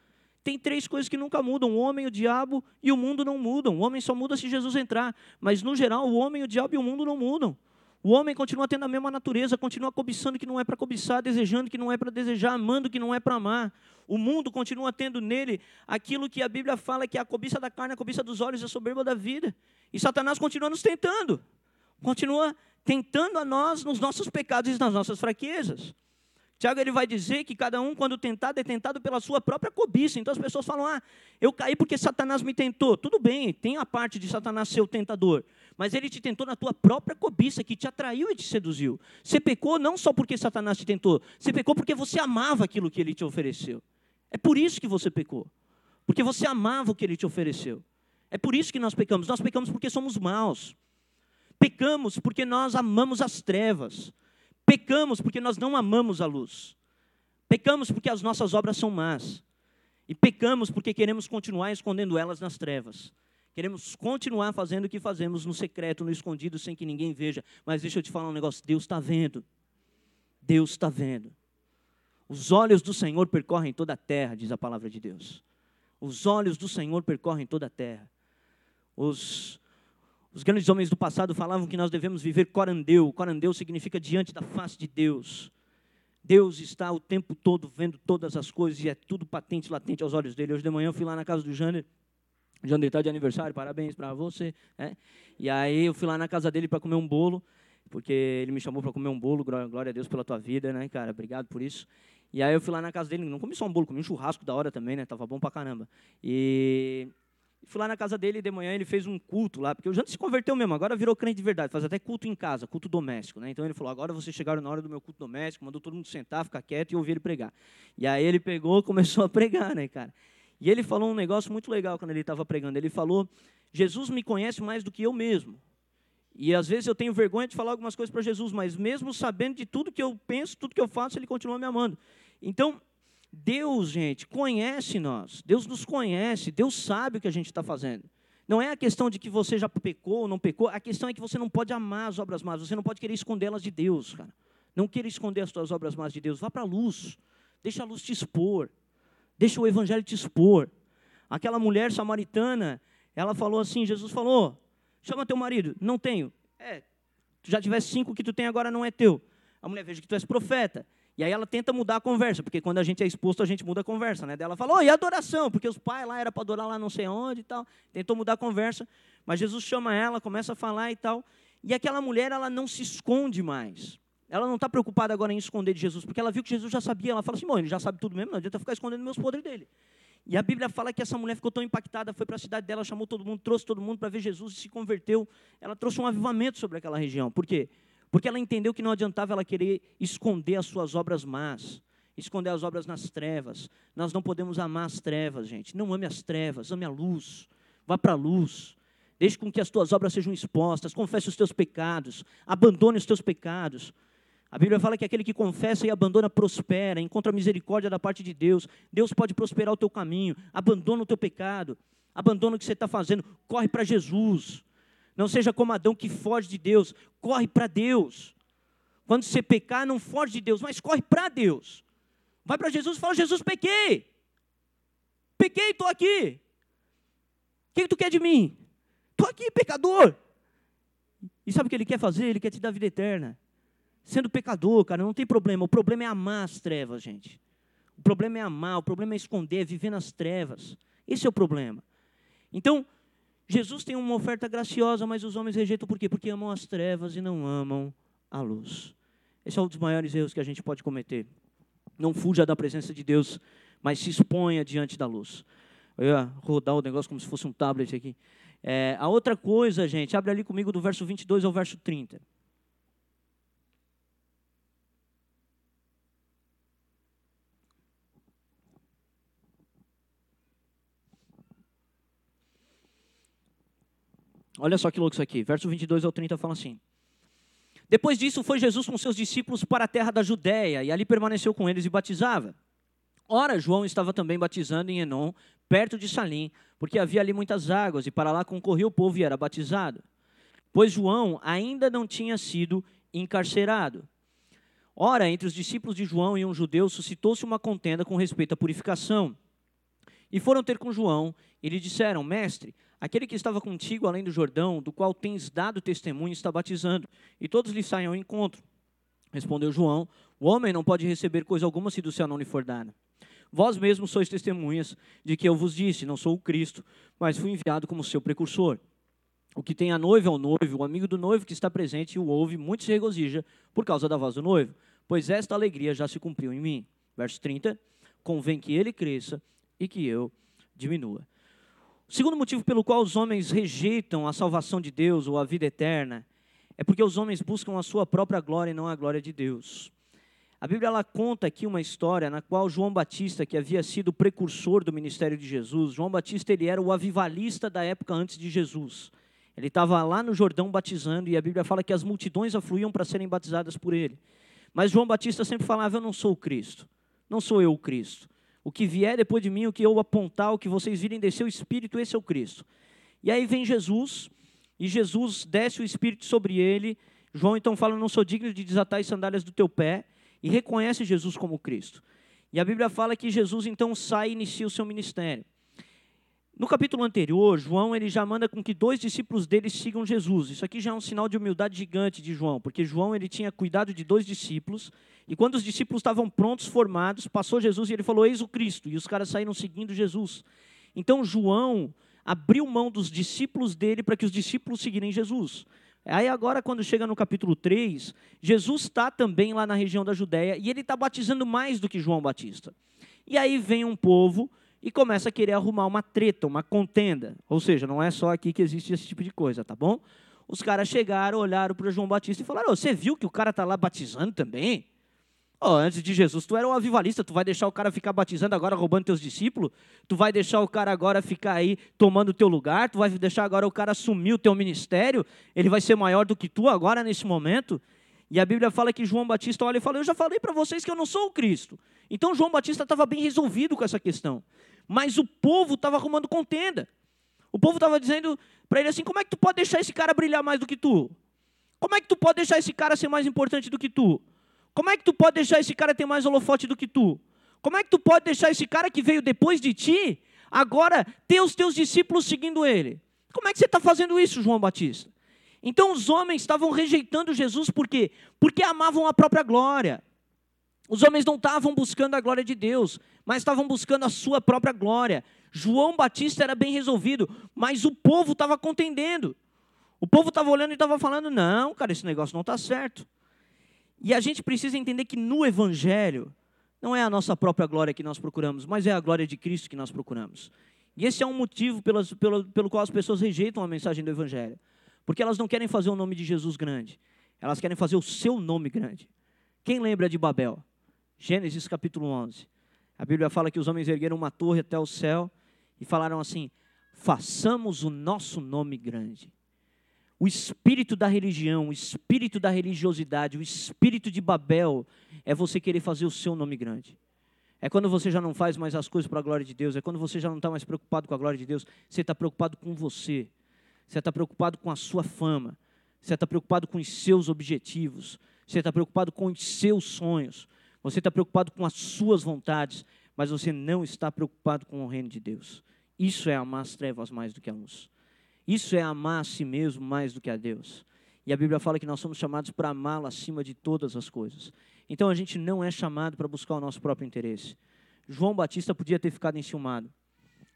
Tem três coisas que nunca mudam: o homem, o diabo e o mundo não mudam. O homem só muda se Jesus entrar. Mas, no geral, o homem, o diabo e o mundo não mudam. O homem continua tendo a mesma natureza, continua cobiçando que não é para cobiçar, desejando que não é para desejar, amando que não é para amar. O mundo continua tendo nele aquilo que a Bíblia fala que é a cobiça da carne, a cobiça dos olhos e a soberba da vida. E Satanás continua nos tentando, continua tentando a nós nos nossos pecados e nas nossas fraquezas. Tiago ele vai dizer que cada um, quando tentado, é tentado pela sua própria cobiça. Então as pessoas falam: ah, eu caí porque Satanás me tentou. Tudo bem, tem a parte de Satanás ser o tentador. Mas ele te tentou na tua própria cobiça, que te atraiu e te seduziu. Você pecou não só porque Satanás te tentou, você pecou porque você amava aquilo que ele te ofereceu. É por isso que você pecou. Porque você amava o que ele te ofereceu. É por isso que nós pecamos. Nós pecamos porque somos maus. Pecamos porque nós amamos as trevas. Pecamos porque nós não amamos a luz. Pecamos porque as nossas obras são más. E pecamos porque queremos continuar escondendo elas nas trevas. Queremos continuar fazendo o que fazemos no secreto, no escondido, sem que ninguém veja. Mas deixa eu te falar um negócio: Deus está vendo. Deus está vendo. Os olhos do Senhor percorrem toda a terra, diz a palavra de Deus. Os olhos do Senhor percorrem toda a terra. Os, os grandes homens do passado falavam que nós devemos viver corandeu. Corandeu significa diante da face de Deus. Deus está o tempo todo vendo todas as coisas e é tudo patente, latente aos olhos dele. Hoje de manhã eu fui lá na casa do Jander. Jander está de aniversário, parabéns para você. É? E aí eu fui lá na casa dele para comer um bolo, porque ele me chamou para comer um bolo. Glória a Deus pela tua vida, né, cara? Obrigado por isso. E aí eu fui lá na casa dele, não comi só um bolo, comi um churrasco da hora também, né? Tava bom pra caramba. E Fui lá na casa dele de manhã, ele fez um culto lá, porque o Janto se converteu mesmo, agora virou crente de verdade, faz até culto em casa, culto doméstico. Né? Então ele falou: agora vocês chegaram na hora do meu culto doméstico, mandou todo mundo sentar, ficar quieto e ouvir ele pregar. E aí ele pegou começou a pregar, né, cara? E ele falou um negócio muito legal quando ele estava pregando. Ele falou: Jesus me conhece mais do que eu mesmo. E às vezes eu tenho vergonha de falar algumas coisas para Jesus, mas mesmo sabendo de tudo que eu penso, tudo que eu faço, ele continua me amando. Então, Deus, gente, conhece nós. Deus nos conhece. Deus sabe o que a gente está fazendo. Não é a questão de que você já pecou ou não pecou. A questão é que você não pode amar as obras más. Você não pode querer escondê-las de Deus, cara. Não queira esconder as suas obras más de Deus. Vá para a luz. Deixa a luz te expor. Deixa o evangelho te expor. Aquela mulher samaritana, ela falou assim: Jesus falou, chama teu marido. Não tenho. É, tu já tivesse cinco que tu tem agora não é teu. A mulher veja que tu és profeta. E aí ela tenta mudar a conversa, porque quando a gente é exposto, a gente muda a conversa, né? Daí ela falou, oh, e adoração? Porque os pais lá era para adorar lá não sei onde e tal. Tentou mudar a conversa, mas Jesus chama ela, começa a falar e tal. E aquela mulher, ela não se esconde mais. Ela não está preocupada agora em esconder de Jesus, porque ela viu que Jesus já sabia. Ela fala assim, bom, ele já sabe tudo mesmo, não adianta ficar escondendo meus podres dele. E a Bíblia fala que essa mulher ficou tão impactada, foi para a cidade dela, chamou todo mundo, trouxe todo mundo para ver Jesus e se converteu. Ela trouxe um avivamento sobre aquela região. Por quê? Porque ela entendeu que não adiantava ela querer esconder as suas obras más, esconder as obras nas trevas. Nós não podemos amar as trevas, gente. Não ame as trevas, ame a luz. Vá para a luz. Deixe com que as tuas obras sejam expostas. Confesse os teus pecados. Abandone os teus pecados. A Bíblia fala que aquele que confessa e abandona prospera, encontra misericórdia da parte de Deus. Deus pode prosperar o teu caminho. Abandona o teu pecado. Abandona o que você está fazendo. Corre para Jesus. Não seja como Adão que foge de Deus, corre para Deus. Quando você pecar, não foge de Deus, mas corre para Deus. Vai para Jesus e fala: Jesus, pequei. Pequei, estou aqui. O que, que tu quer de mim? Estou aqui, pecador. E sabe o que ele quer fazer? Ele quer te dar vida eterna. Sendo pecador, cara, não tem problema. O problema é amar as trevas, gente. O problema é amar, o problema é esconder, é viver nas trevas. Esse é o problema. Então, Jesus tem uma oferta graciosa, mas os homens rejeitam por quê? Porque amam as trevas e não amam a luz. Esse é um dos maiores erros que a gente pode cometer. Não fuja da presença de Deus, mas se exponha diante da luz. Eu ia rodar o negócio como se fosse um tablet aqui. É, a outra coisa, gente, abre ali comigo do verso 22 ao verso 30. Olha só que louco isso aqui. Verso 22 ao 30 fala assim: Depois disso foi Jesus com seus discípulos para a terra da Judéia, e ali permaneceu com eles e batizava. Ora, João estava também batizando em Enon, perto de Salim, porque havia ali muitas águas, e para lá concorria o povo e era batizado. Pois João ainda não tinha sido encarcerado. Ora, entre os discípulos de João e um judeu suscitou-se uma contenda com respeito à purificação. E foram ter com João e lhe disseram: Mestre, Aquele que estava contigo além do Jordão, do qual tens dado testemunho, está batizando, e todos lhe saem ao encontro. Respondeu João: O homem não pode receber coisa alguma se do céu não lhe for dada. Vós mesmos sois testemunhas de que eu vos disse: Não sou o Cristo, mas fui enviado como seu precursor. O que tem a noiva é o noivo, o amigo do noivo que está presente e o ouve, muito se regozija por causa da voz do noivo, pois esta alegria já se cumpriu em mim. Verso 30: Convém que ele cresça e que eu diminua. O segundo motivo pelo qual os homens rejeitam a salvação de Deus ou a vida eterna é porque os homens buscam a sua própria glória e não a glória de Deus. A Bíblia ela conta aqui uma história na qual João Batista, que havia sido precursor do ministério de Jesus, João Batista ele era o avivalista da época antes de Jesus. Ele estava lá no Jordão batizando e a Bíblia fala que as multidões afluíam para serem batizadas por ele. Mas João Batista sempre falava: Eu não sou o Cristo, não sou eu o Cristo. O que vier depois de mim, o que eu apontar, o que vocês virem descer o Espírito, esse é o Cristo. E aí vem Jesus, e Jesus desce o Espírito sobre ele. João então fala: Não sou digno de desatar as sandálias do teu pé, e reconhece Jesus como Cristo. E a Bíblia fala que Jesus então sai e inicia o seu ministério. No capítulo anterior, João ele já manda com que dois discípulos dele sigam Jesus. Isso aqui já é um sinal de humildade gigante de João, porque João ele tinha cuidado de dois discípulos e quando os discípulos estavam prontos, formados, passou Jesus e ele falou: Eis o Cristo. E os caras saíram seguindo Jesus. Então João abriu mão dos discípulos dele para que os discípulos seguirem Jesus. Aí agora, quando chega no capítulo 3, Jesus está também lá na região da Judéia e ele está batizando mais do que João Batista. E aí vem um povo e começa a querer arrumar uma treta, uma contenda. Ou seja, não é só aqui que existe esse tipo de coisa, tá bom? Os caras chegaram, olharam para João Batista e falaram: Você viu que o cara está lá batizando também? Oh, antes de Jesus, tu era um avivalista, tu vai deixar o cara ficar batizando agora, roubando teus discípulos? Tu vai deixar o cara agora ficar aí tomando o teu lugar? Tu vai deixar agora o cara assumir o teu ministério? Ele vai ser maior do que tu agora nesse momento? E a Bíblia fala que João Batista olha e fala: Eu já falei para vocês que eu não sou o Cristo. Então João Batista estava bem resolvido com essa questão. Mas o povo estava arrumando contenda. O povo estava dizendo para ele assim: Como é que tu pode deixar esse cara brilhar mais do que tu? Como é que tu pode deixar esse cara ser mais importante do que tu? Como é que tu pode deixar esse cara ter mais holofote do que tu? Como é que tu pode deixar esse cara que veio depois de ti, agora ter os teus discípulos seguindo ele? Como é que você está fazendo isso, João Batista? Então os homens estavam rejeitando Jesus por quê? Porque amavam a própria glória. Os homens não estavam buscando a glória de Deus, mas estavam buscando a sua própria glória. João Batista era bem resolvido, mas o povo estava contendendo. O povo estava olhando e estava falando: não, cara, esse negócio não está certo. E a gente precisa entender que no Evangelho, não é a nossa própria glória que nós procuramos, mas é a glória de Cristo que nós procuramos. E esse é um motivo pelo, pelo, pelo qual as pessoas rejeitam a mensagem do Evangelho. Porque elas não querem fazer o nome de Jesus grande, elas querem fazer o seu nome grande. Quem lembra de Babel? Gênesis capítulo 11. A Bíblia fala que os homens ergueram uma torre até o céu e falaram assim: façamos o nosso nome grande. O espírito da religião, o espírito da religiosidade, o espírito de Babel é você querer fazer o seu nome grande. É quando você já não faz mais as coisas para a glória de Deus, é quando você já não está mais preocupado com a glória de Deus, você está preocupado com você, você está preocupado com a sua fama, você está preocupado com os seus objetivos, você está preocupado com os seus sonhos. Você está preocupado com as suas vontades, mas você não está preocupado com o reino de Deus. Isso é amar as trevas mais do que a luz. Isso é amar a si mesmo mais do que a Deus. E a Bíblia fala que nós somos chamados para amá-lo acima de todas as coisas. Então a gente não é chamado para buscar o nosso próprio interesse. João Batista podia ter ficado enciumado.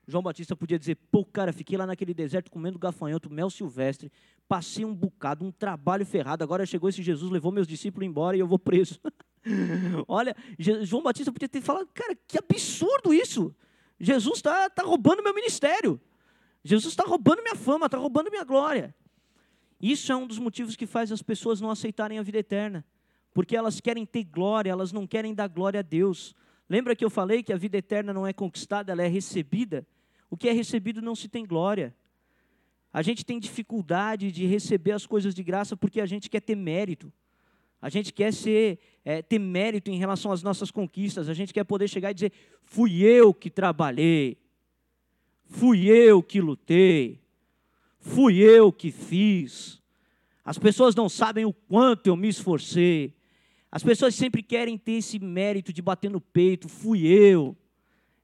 João Batista podia dizer: pô, cara, fiquei lá naquele deserto comendo gafanhoto, mel silvestre, passei um bocado, um trabalho ferrado. Agora chegou esse Jesus, levou meus discípulos embora e eu vou preso. Olha, João Batista podia ter falado: cara, que absurdo isso. Jesus está tá roubando meu ministério. Jesus está roubando minha fama, está roubando minha glória. Isso é um dos motivos que faz as pessoas não aceitarem a vida eterna. Porque elas querem ter glória, elas não querem dar glória a Deus. Lembra que eu falei que a vida eterna não é conquistada, ela é recebida? O que é recebido não se tem glória. A gente tem dificuldade de receber as coisas de graça porque a gente quer ter mérito. A gente quer ser, é, ter mérito em relação às nossas conquistas. A gente quer poder chegar e dizer: fui eu que trabalhei, fui eu que lutei, fui eu que fiz. As pessoas não sabem o quanto eu me esforcei. As pessoas sempre querem ter esse mérito de bater no peito: fui eu,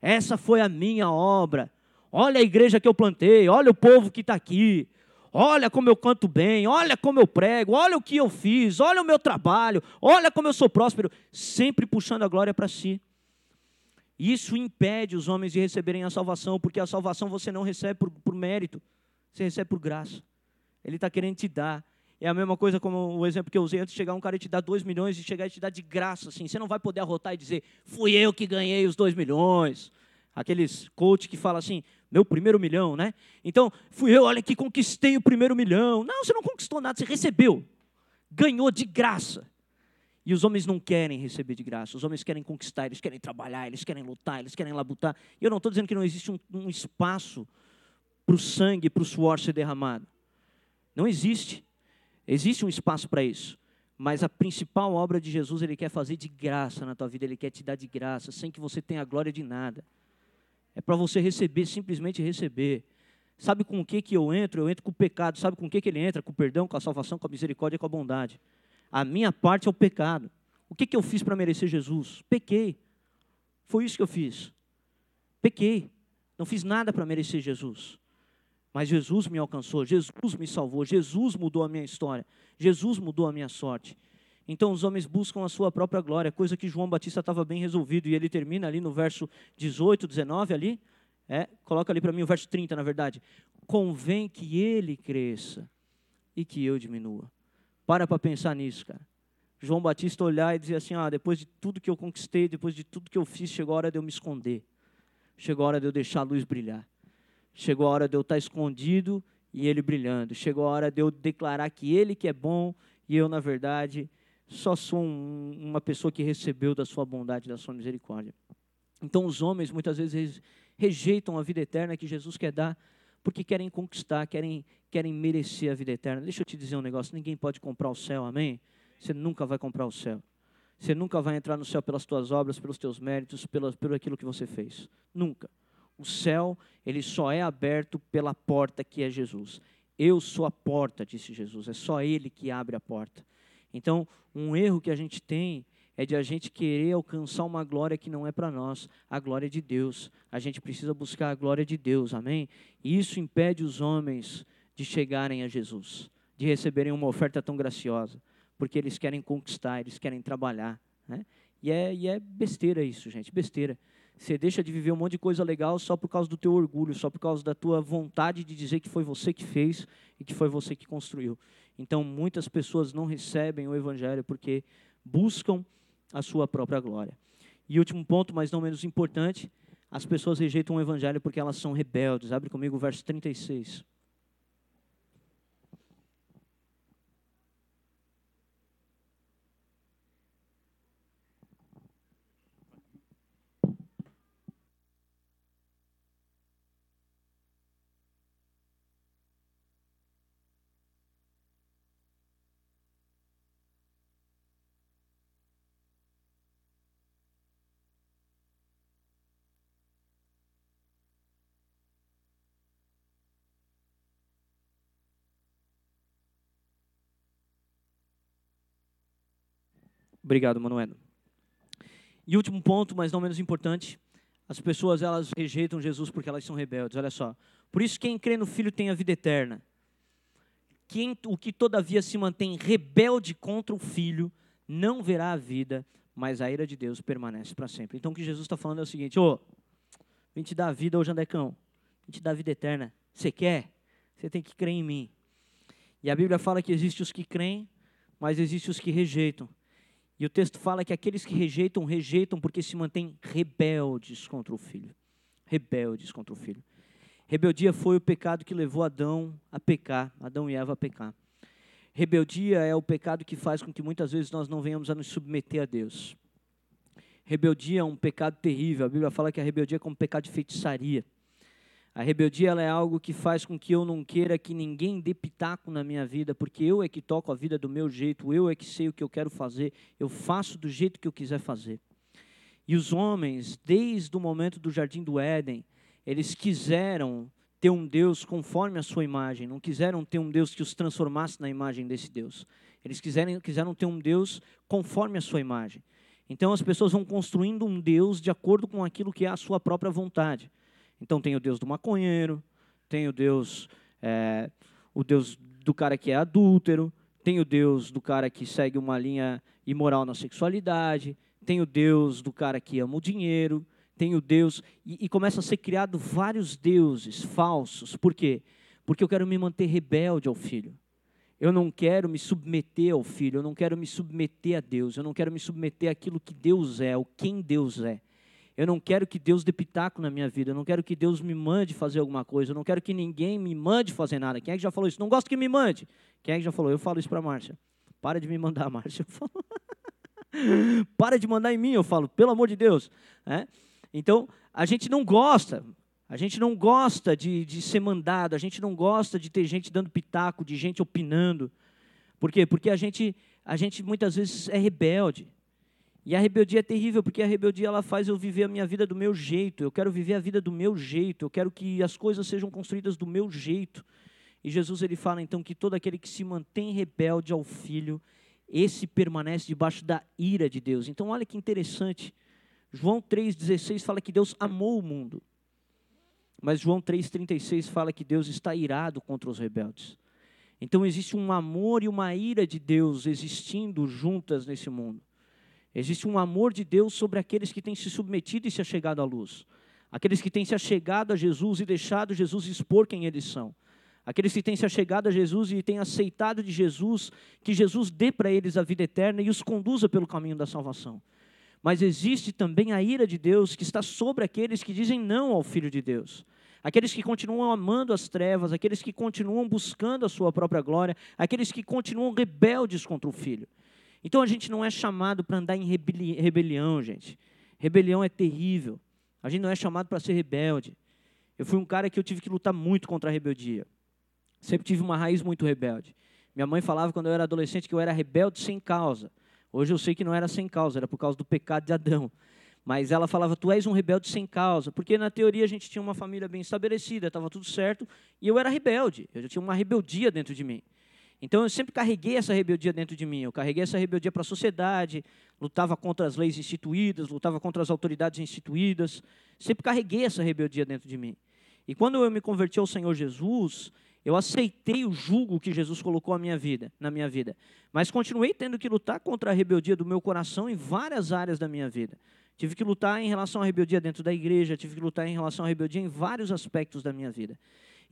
essa foi a minha obra. Olha a igreja que eu plantei, olha o povo que está aqui, olha como eu canto bem, olha como eu prego, olha o que eu fiz, olha o meu trabalho, olha como eu sou próspero, sempre puxando a glória para si. Isso impede os homens de receberem a salvação, porque a salvação você não recebe por, por mérito, você recebe por graça. Ele está querendo te dar. É a mesma coisa como o exemplo que eu usei antes de chegar um cara e te dar dois milhões e chegar e te dar de graça, assim. Você não vai poder arrotar e dizer, fui eu que ganhei os dois milhões. Aqueles coach que fala assim, meu primeiro milhão, né? Então, fui eu, olha que conquistei o primeiro milhão. Não, você não conquistou nada, você recebeu. Ganhou de graça. E os homens não querem receber de graça, os homens querem conquistar, eles querem trabalhar, eles querem lutar, eles querem labutar. E eu não estou dizendo que não existe um, um espaço para o sangue, para o suor ser derramado. Não existe. Existe um espaço para isso. Mas a principal obra de Jesus ele quer fazer de graça na tua vida, ele quer te dar de graça, sem que você tenha glória de nada. É para você receber, simplesmente receber. Sabe com o que, que eu entro? Eu entro com o pecado. Sabe com o que, que ele entra? Com o perdão, com a salvação, com a misericórdia com a bondade. A minha parte é o pecado. O que, que eu fiz para merecer Jesus? Pequei. Foi isso que eu fiz. Pequei. Não fiz nada para merecer Jesus. Mas Jesus me alcançou, Jesus me salvou, Jesus mudou a minha história, Jesus mudou a minha sorte. Então os homens buscam a sua própria glória, coisa que João Batista estava bem resolvido. E ele termina ali no verso 18, 19 ali. É, coloca ali para mim o verso 30, na verdade. Convém que ele cresça e que eu diminua. Para para pensar nisso, cara. João Batista olhar e dizer assim: ah, depois de tudo que eu conquistei, depois de tudo que eu fiz, chegou a hora de eu me esconder. Chegou a hora de eu deixar a luz brilhar. Chegou a hora de eu estar escondido e ele brilhando. Chegou a hora de eu declarar que ele que é bom e eu, na verdade, só sou um, uma pessoa que recebeu da sua bondade, da sua misericórdia. Então, os homens muitas vezes rejeitam a vida eterna que Jesus quer dar, porque querem conquistar, querem, querem merecer a vida eterna. Deixa eu te dizer um negócio: ninguém pode comprar o céu, amém? Você nunca vai comprar o céu. Você nunca vai entrar no céu pelas tuas obras, pelos teus méritos, pelo, pelo aquilo que você fez. Nunca. O céu, ele só é aberto pela porta que é Jesus. Eu sou a porta, disse Jesus. É só Ele que abre a porta. Então, um erro que a gente tem é de a gente querer alcançar uma glória que não é para nós, a glória de Deus. A gente precisa buscar a glória de Deus, amém? E isso impede os homens de chegarem a Jesus, de receberem uma oferta tão graciosa, porque eles querem conquistar, eles querem trabalhar, né? E é, e é besteira isso, gente, besteira. Você deixa de viver um monte de coisa legal só por causa do teu orgulho, só por causa da tua vontade de dizer que foi você que fez e que foi você que construiu. Então, muitas pessoas não recebem o Evangelho porque buscam a sua própria glória. E último ponto, mas não menos importante, as pessoas rejeitam o Evangelho porque elas são rebeldes. Abre comigo o verso 36. Obrigado, Manuel. E último ponto, mas não menos importante, as pessoas elas rejeitam Jesus porque elas são rebeldes. Olha só. Por isso quem crê no Filho tem a vida eterna. Quem, o que todavia se mantém rebelde contra o Filho não verá a vida, mas a ira de Deus permanece para sempre. Então o que Jesus está falando é o seguinte: ô, vim te dar a vida, ô Jandecão, vim te dar a vida eterna. Você quer? Você tem que crer em mim. E a Bíblia fala que existe os que creem, mas existe os que rejeitam. E o texto fala que aqueles que rejeitam, rejeitam porque se mantêm rebeldes contra o filho. Rebeldes contra o filho. Rebeldia foi o pecado que levou Adão a pecar, Adão e Eva a pecar. Rebeldia é o pecado que faz com que muitas vezes nós não venhamos a nos submeter a Deus. Rebeldia é um pecado terrível. A Bíblia fala que a rebeldia é como um pecado de feitiçaria. A rebeldia é algo que faz com que eu não queira que ninguém dê pitaco na minha vida, porque eu é que toco a vida do meu jeito, eu é que sei o que eu quero fazer, eu faço do jeito que eu quiser fazer. E os homens, desde o momento do jardim do Éden, eles quiseram ter um Deus conforme a sua imagem, não quiseram ter um Deus que os transformasse na imagem desse Deus. Eles quiseram, quiseram ter um Deus conforme a sua imagem. Então as pessoas vão construindo um Deus de acordo com aquilo que é a sua própria vontade. Então tem o Deus do maconheiro, tem o Deus, é, o Deus do cara que é adúltero, tem o Deus do cara que segue uma linha imoral na sexualidade, tem o Deus do cara que ama o dinheiro, tem o Deus e, e começa a ser criado vários deuses falsos. Por quê? Porque eu quero me manter rebelde ao filho. Eu não quero me submeter ao filho, eu não quero me submeter a Deus, eu não quero me submeter àquilo que Deus é, o quem Deus é. Eu não quero que Deus dê pitaco na minha vida. Eu não quero que Deus me mande fazer alguma coisa. Eu não quero que ninguém me mande fazer nada. Quem é que já falou isso? Não gosto que me mande. Quem é que já falou? Eu falo isso para Márcia. Para de me mandar, Márcia. Para de mandar em mim, eu falo. Pelo amor de Deus. É? Então, a gente não gosta. A gente não gosta de, de ser mandado. A gente não gosta de ter gente dando pitaco, de gente opinando. Por quê? Porque a gente, a gente muitas vezes é rebelde. E a rebeldia é terrível, porque a rebeldia ela faz eu viver a minha vida do meu jeito. Eu quero viver a vida do meu jeito. Eu quero que as coisas sejam construídas do meu jeito. E Jesus ele fala então que todo aquele que se mantém rebelde ao filho, esse permanece debaixo da ira de Deus. Então olha que interessante. João 3:16 fala que Deus amou o mundo. Mas João 3:36 fala que Deus está irado contra os rebeldes. Então existe um amor e uma ira de Deus existindo juntas nesse mundo. Existe um amor de Deus sobre aqueles que têm se submetido e se achegado à luz. Aqueles que têm se achegado a Jesus e deixado Jesus expor quem eles são. Aqueles que têm se achegado a Jesus e têm aceitado de Jesus, que Jesus dê para eles a vida eterna e os conduza pelo caminho da salvação. Mas existe também a ira de Deus que está sobre aqueles que dizem não ao Filho de Deus. Aqueles que continuam amando as trevas, aqueles que continuam buscando a sua própria glória, aqueles que continuam rebeldes contra o Filho. Então a gente não é chamado para andar em rebelião, gente. Rebelião é terrível. A gente não é chamado para ser rebelde. Eu fui um cara que eu tive que lutar muito contra a rebeldia. Sempre tive uma raiz muito rebelde. Minha mãe falava quando eu era adolescente que eu era rebelde sem causa. Hoje eu sei que não era sem causa, era por causa do pecado de Adão. Mas ela falava, tu és um rebelde sem causa. Porque na teoria a gente tinha uma família bem estabelecida, estava tudo certo, e eu era rebelde. Eu já tinha uma rebeldia dentro de mim. Então eu sempre carreguei essa rebeldia dentro de mim. Eu carreguei essa rebeldia para a sociedade, lutava contra as leis instituídas, lutava contra as autoridades instituídas. Sempre carreguei essa rebeldia dentro de mim. E quando eu me converti ao Senhor Jesus, eu aceitei o jugo que Jesus colocou na minha vida, na minha vida. Mas continuei tendo que lutar contra a rebeldia do meu coração em várias áreas da minha vida. Tive que lutar em relação à rebeldia dentro da igreja, tive que lutar em relação à rebeldia em vários aspectos da minha vida.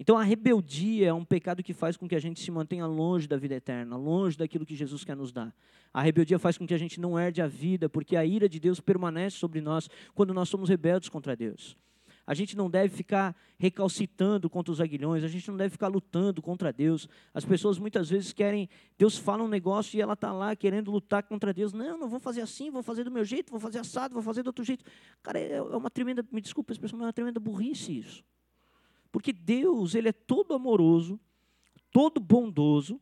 Então a rebeldia é um pecado que faz com que a gente se mantenha longe da vida eterna, longe daquilo que Jesus quer nos dar. A rebeldia faz com que a gente não herde a vida, porque a ira de Deus permanece sobre nós quando nós somos rebeldes contra Deus. A gente não deve ficar recalcitando contra os aguilhões, a gente não deve ficar lutando contra Deus. As pessoas muitas vezes querem, Deus fala um negócio e ela está lá querendo lutar contra Deus. Não, não vou fazer assim, vou fazer do meu jeito, vou fazer assado, vou fazer do outro jeito. Cara, é, é uma tremenda, me desculpa a expressão, mas é uma tremenda burrice isso. Porque Deus, ele é todo amoroso, todo bondoso,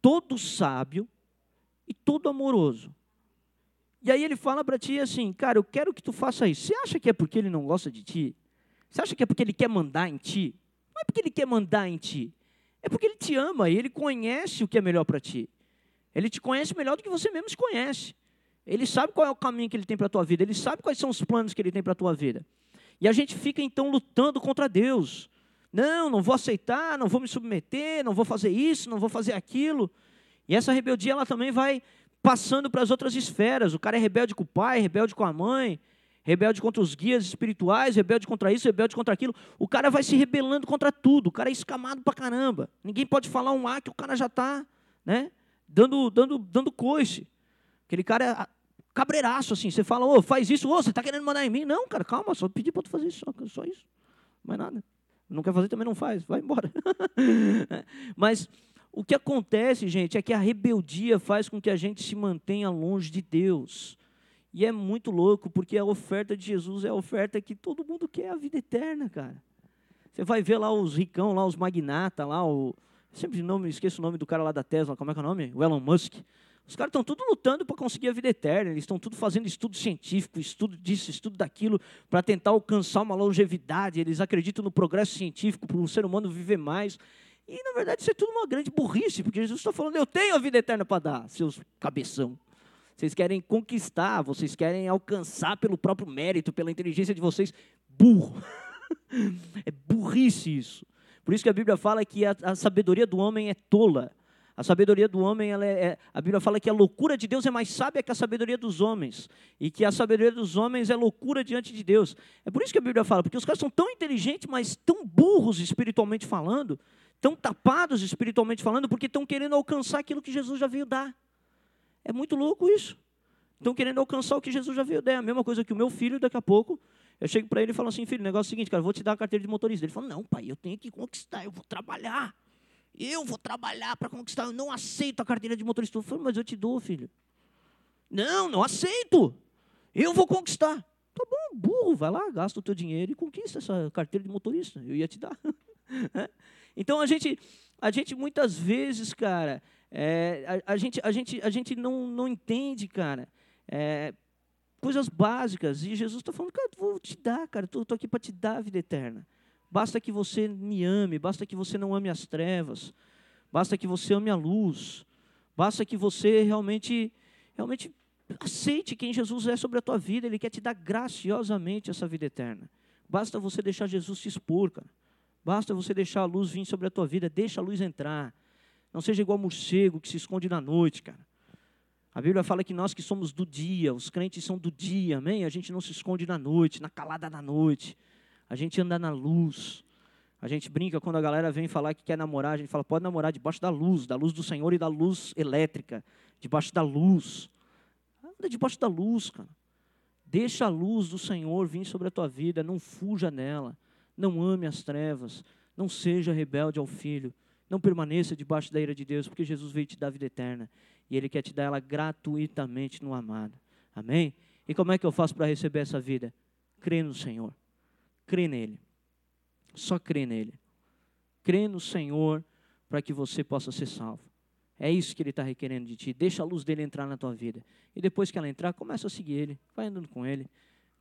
todo sábio e todo amoroso. E aí ele fala para ti assim, cara, eu quero que tu faça isso. Você acha que é porque ele não gosta de ti? Você acha que é porque ele quer mandar em ti? Não é porque ele quer mandar em ti. É porque ele te ama e ele conhece o que é melhor para ti. Ele te conhece melhor do que você mesmo se conhece. Ele sabe qual é o caminho que ele tem para a tua vida, ele sabe quais são os planos que ele tem para a tua vida. E a gente fica então lutando contra Deus. Não, não vou aceitar, não vou me submeter, não vou fazer isso, não vou fazer aquilo. E essa rebeldia ela também vai passando para as outras esferas. O cara é rebelde com o pai, rebelde com a mãe, rebelde contra os guias espirituais, rebelde contra isso, rebelde contra aquilo. O cara vai se rebelando contra tudo. O cara é escamado para caramba. Ninguém pode falar um A que o cara já está né, dando, dando, dando coice. Aquele cara cabreiraço, assim. Você fala, ô, oh, faz isso, ô, oh, você está querendo mandar em mim? Não, cara, calma, só pedi para tu fazer isso, só, só isso. Mais nada. Não quer fazer, também não faz, vai embora. Mas o que acontece, gente, é que a rebeldia faz com que a gente se mantenha longe de Deus. E é muito louco, porque a oferta de Jesus é a oferta que todo mundo quer, a vida eterna, cara. Você vai ver lá os ricão, lá os magnata, lá o sempre não me esqueço o nome do cara lá da Tesla, como é que é o nome? O Elon Musk. Os caras estão tudo lutando para conseguir a vida eterna, eles estão tudo fazendo estudo científico, estudo disso, estudo daquilo, para tentar alcançar uma longevidade. Eles acreditam no progresso científico para o ser humano viver mais. E, na verdade, isso é tudo uma grande burrice, porque Jesus está falando, eu tenho a vida eterna para dar, seus cabeção. Vocês querem conquistar, vocês querem alcançar pelo próprio mérito, pela inteligência de vocês. Burro. é burrice isso. Por isso que a Bíblia fala que a, a sabedoria do homem é tola. A sabedoria do homem, ela é, é, a Bíblia fala que a loucura de Deus é mais sábia que a sabedoria dos homens. E que a sabedoria dos homens é loucura diante de Deus. É por isso que a Bíblia fala, porque os caras são tão inteligentes, mas tão burros espiritualmente falando, tão tapados espiritualmente falando, porque estão querendo alcançar aquilo que Jesus já veio dar. É muito louco isso. Estão querendo alcançar o que Jesus já veio dar. É a mesma coisa que o meu filho, daqui a pouco, eu chego para ele e falo assim, filho, o negócio é o seguinte, cara, vou te dar a carteira de motorista. Ele fala, não, pai, eu tenho que conquistar, eu vou trabalhar. Eu vou trabalhar para conquistar, eu não aceito a carteira de motorista. Eu falo, mas eu te dou, filho. Não, não aceito. Eu vou conquistar. Tá bom, burro, vai lá, gasta o teu dinheiro e conquista essa carteira de motorista. Eu ia te dar. É. então a gente, a gente muitas vezes, cara, é, a, a, gente, a, gente, a gente não, não entende, cara, é, coisas básicas. E Jesus está falando, cara, vou te dar, cara, estou aqui para te dar a vida eterna. Basta que você me ame, basta que você não ame as trevas, basta que você ame a luz, basta que você realmente, realmente aceite quem Jesus é sobre a tua vida, Ele quer te dar graciosamente essa vida eterna. Basta você deixar Jesus te expor, cara. Basta você deixar a luz vir sobre a tua vida, deixa a luz entrar. Não seja igual morcego que se esconde na noite, cara. A Bíblia fala que nós que somos do dia, os crentes são do dia, amém? A gente não se esconde na noite, na calada da noite a gente anda na luz. A gente brinca quando a galera vem falar que quer namorar, a gente fala, pode namorar debaixo da luz, da luz do Senhor e da luz elétrica, debaixo da luz. Anda debaixo da luz, cara. Deixa a luz do Senhor vir sobre a tua vida, não fuja nela. Não ame as trevas, não seja rebelde ao filho. Não permaneça debaixo da ira de Deus, porque Jesus veio te dar a vida eterna e ele quer te dar ela gratuitamente no amado. Amém? E como é que eu faço para receber essa vida? Crê no Senhor crê nele. Só crê nele. Crê no Senhor para que você possa ser salvo. É isso que ele está requerendo de ti. Deixa a luz dele entrar na tua vida. E depois que ela entrar, começa a seguir ele. Vai andando com ele.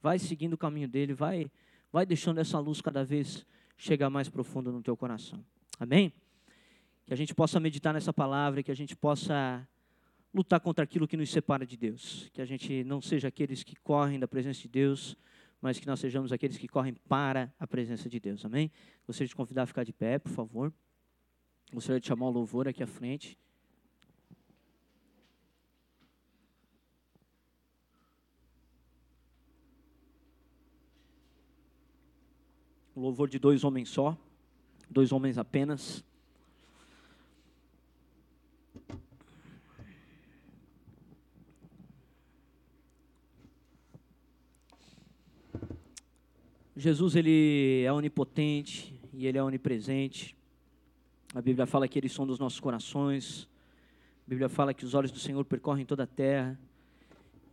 Vai seguindo o caminho dele. Vai, vai deixando essa luz cada vez chegar mais profundo no teu coração. Amém? Que a gente possa meditar nessa palavra, que a gente possa lutar contra aquilo que nos separa de Deus. Que a gente não seja aqueles que correm da presença de Deus, mas que nós sejamos aqueles que correm para a presença de Deus. Amém? Gostaria de convidar a ficar de pé, por favor. Gostaria de chamar o louvor aqui à frente. O louvor de dois homens só, dois homens apenas. Jesus ele é onipotente e ele é onipresente. A Bíblia fala que ele sonda os nossos corações. A Bíblia fala que os olhos do Senhor percorrem toda a terra.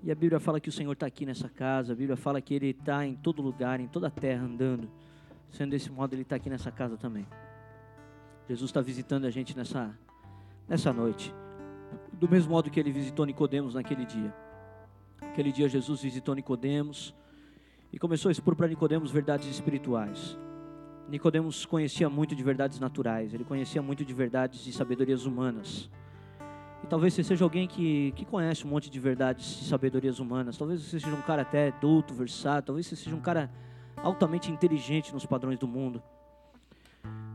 E a Bíblia fala que o Senhor está aqui nessa casa. A Bíblia fala que Ele está em todo lugar, em toda a terra, andando. Sendo desse modo, Ele está aqui nessa casa também. Jesus está visitando a gente nessa, nessa noite. Do mesmo modo que Ele visitou Nicodemos naquele dia. Aquele dia Jesus visitou Nicodemos e começou a expor para Nicodemos verdades espirituais. Nicodemos conhecia muito de verdades naturais, ele conhecia muito de verdades e sabedorias humanas. E talvez você seja alguém que, que conhece um monte de verdades e sabedorias humanas. Talvez você seja um cara até adulto, versátil. Talvez você seja um cara altamente inteligente nos padrões do mundo.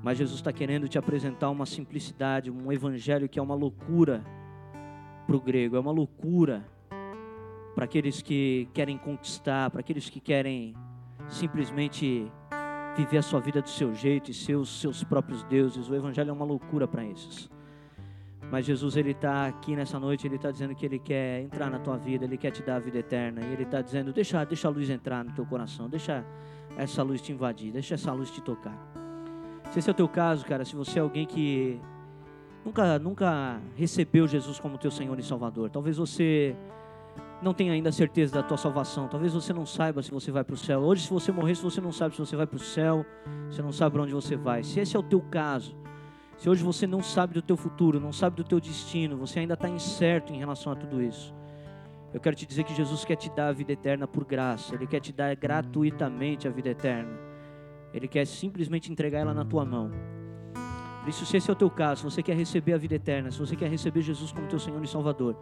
Mas Jesus está querendo te apresentar uma simplicidade, um evangelho que é uma loucura para o grego, é uma loucura para aqueles que querem conquistar, para aqueles que querem simplesmente viver a sua vida do seu jeito e ser os seus próprios deuses. O evangelho é uma loucura para esses. Mas Jesus ele está aqui nessa noite, ele está dizendo que ele quer entrar na tua vida, ele quer te dar a vida eterna. E ele está dizendo: deixa, deixa a luz entrar no teu coração, deixa essa luz te invadir, deixa essa luz te tocar. Se esse é o teu caso, cara, se você é alguém que nunca, nunca recebeu Jesus como teu Senhor e Salvador, talvez você não tenha ainda certeza da tua salvação, talvez você não saiba se você vai para o céu. Hoje, se você morrer, se você não sabe se você vai para o céu, você não sabe para onde você vai. Se esse é o teu caso, se hoje você não sabe do teu futuro, não sabe do teu destino, você ainda está incerto em relação a tudo isso. Eu quero te dizer que Jesus quer te dar a vida eterna por graça, Ele quer te dar gratuitamente a vida eterna. Ele quer simplesmente entregar ela na tua mão. Por isso, se esse é o teu caso, se você quer receber a vida eterna, se você quer receber Jesus como teu Senhor e Salvador,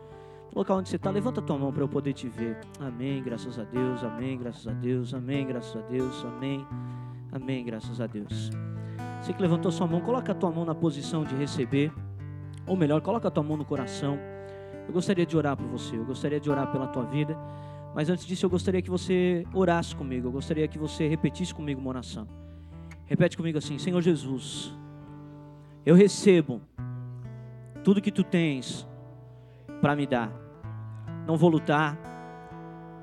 local onde você está, levanta tua mão para eu poder te ver. Amém, graças a Deus, amém, graças a Deus, amém, graças a Deus, amém, amém, graças a Deus. Você que levantou sua mão, coloca a tua mão na posição de receber, ou melhor, coloca a tua mão no coração. Eu gostaria de orar por você, eu gostaria de orar pela tua vida, mas antes disso eu gostaria que você orasse comigo, eu gostaria que você repetisse comigo uma oração. Repete comigo assim: Senhor Jesus, eu recebo tudo que tu tens para me dar. Não vou lutar,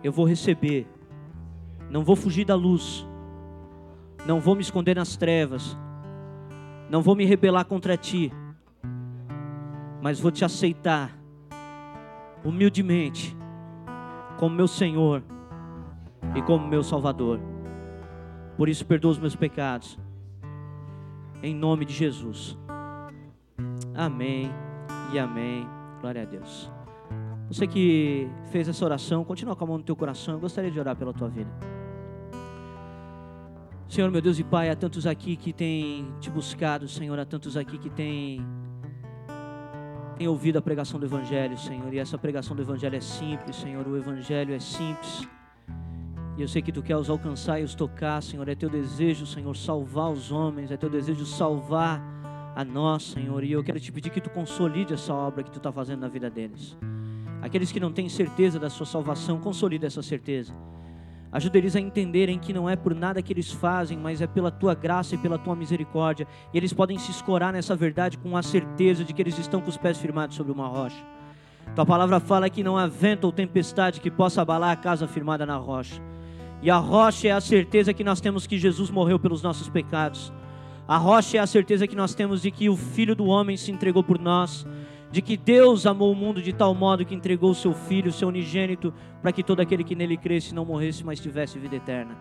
eu vou receber. Não vou fugir da luz. Não vou me esconder nas trevas. Não vou me rebelar contra ti. Mas vou te aceitar humildemente como meu Senhor e como meu Salvador. Por isso perdoa os meus pecados. Em nome de Jesus. Amém e amém. Glória a Deus. Você que fez essa oração, continua com a mão no teu coração. Eu gostaria de orar pela tua vida. Senhor, meu Deus e Pai, há tantos aqui que têm te buscado, Senhor, há tantos aqui que têm, têm ouvido a pregação do Evangelho, Senhor, e essa pregação do Evangelho é simples, Senhor, o Evangelho é simples. E eu sei que tu quer os alcançar e os tocar, Senhor, é teu desejo, Senhor, salvar os homens, é teu desejo salvar a nós, Senhor, e eu quero te pedir que tu consolide essa obra que tu está fazendo na vida deles. Aqueles que não têm certeza da sua salvação, consolide essa certeza. Ajuda eles a entenderem que não é por nada que eles fazem, mas é pela tua graça e pela tua misericórdia. E eles podem se escorar nessa verdade com a certeza de que eles estão com os pés firmados sobre uma rocha. Tua palavra fala que não há vento ou tempestade que possa abalar a casa firmada na rocha. E a rocha é a certeza que nós temos que Jesus morreu pelos nossos pecados. A rocha é a certeza que nós temos de que o Filho do Homem se entregou por nós, de que Deus amou o mundo de tal modo que entregou o seu Filho, o seu unigênito, para que todo aquele que nele cresce não morresse, mas tivesse vida eterna.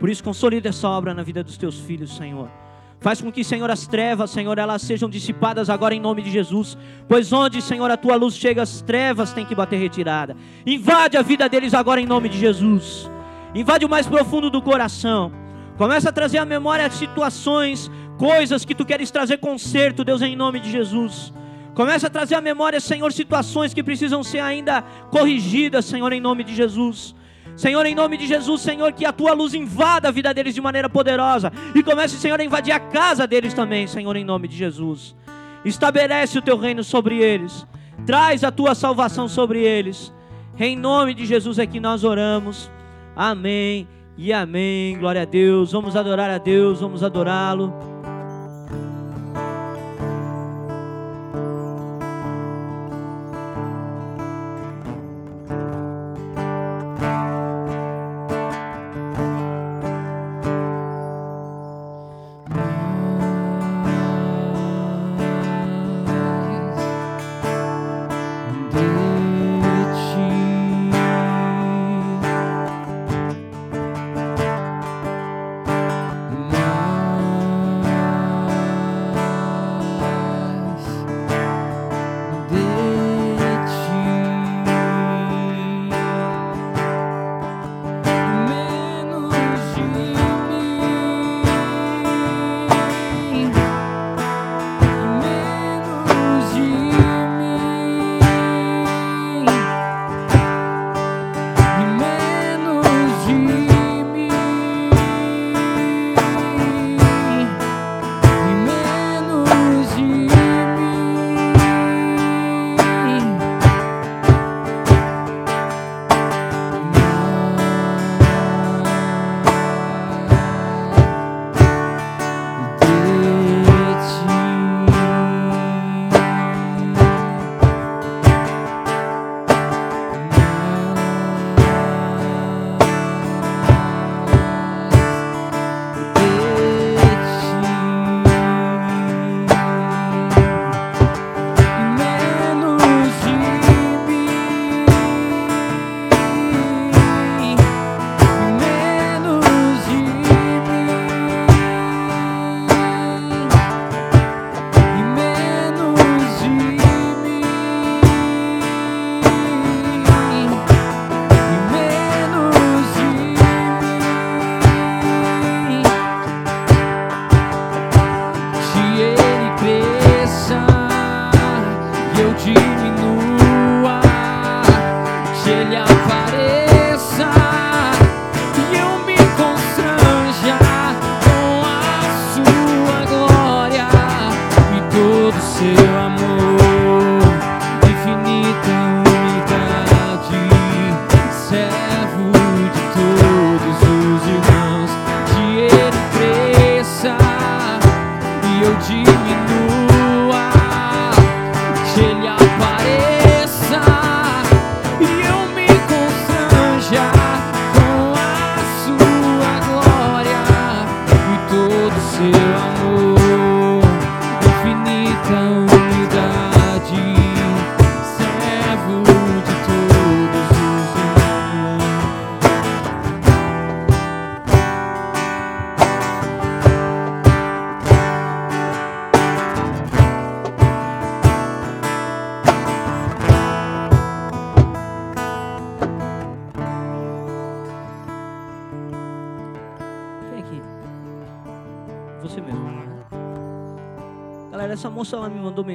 Por isso, consolida essa obra na vida dos teus filhos, Senhor. Faz com que, Senhor, as trevas, Senhor, elas sejam dissipadas agora em nome de Jesus. Pois onde, Senhor, a tua luz chega, as trevas têm que bater retirada. Invade a vida deles agora em nome de Jesus. Invade o mais profundo do coração. Começa a trazer à memória situações coisas que tu queres trazer conserto, Deus, em nome de Jesus. Começa a trazer à memória, Senhor, situações que precisam ser ainda corrigidas, Senhor, em nome de Jesus. Senhor, em nome de Jesus, Senhor, que a tua luz invada a vida deles de maneira poderosa e comece, Senhor, a invadir a casa deles também, Senhor, em nome de Jesus. Estabelece o teu reino sobre eles, traz a tua salvação sobre eles. Em nome de Jesus é que nós oramos. Amém e amém. Glória a Deus. Vamos adorar a Deus, vamos adorá-lo.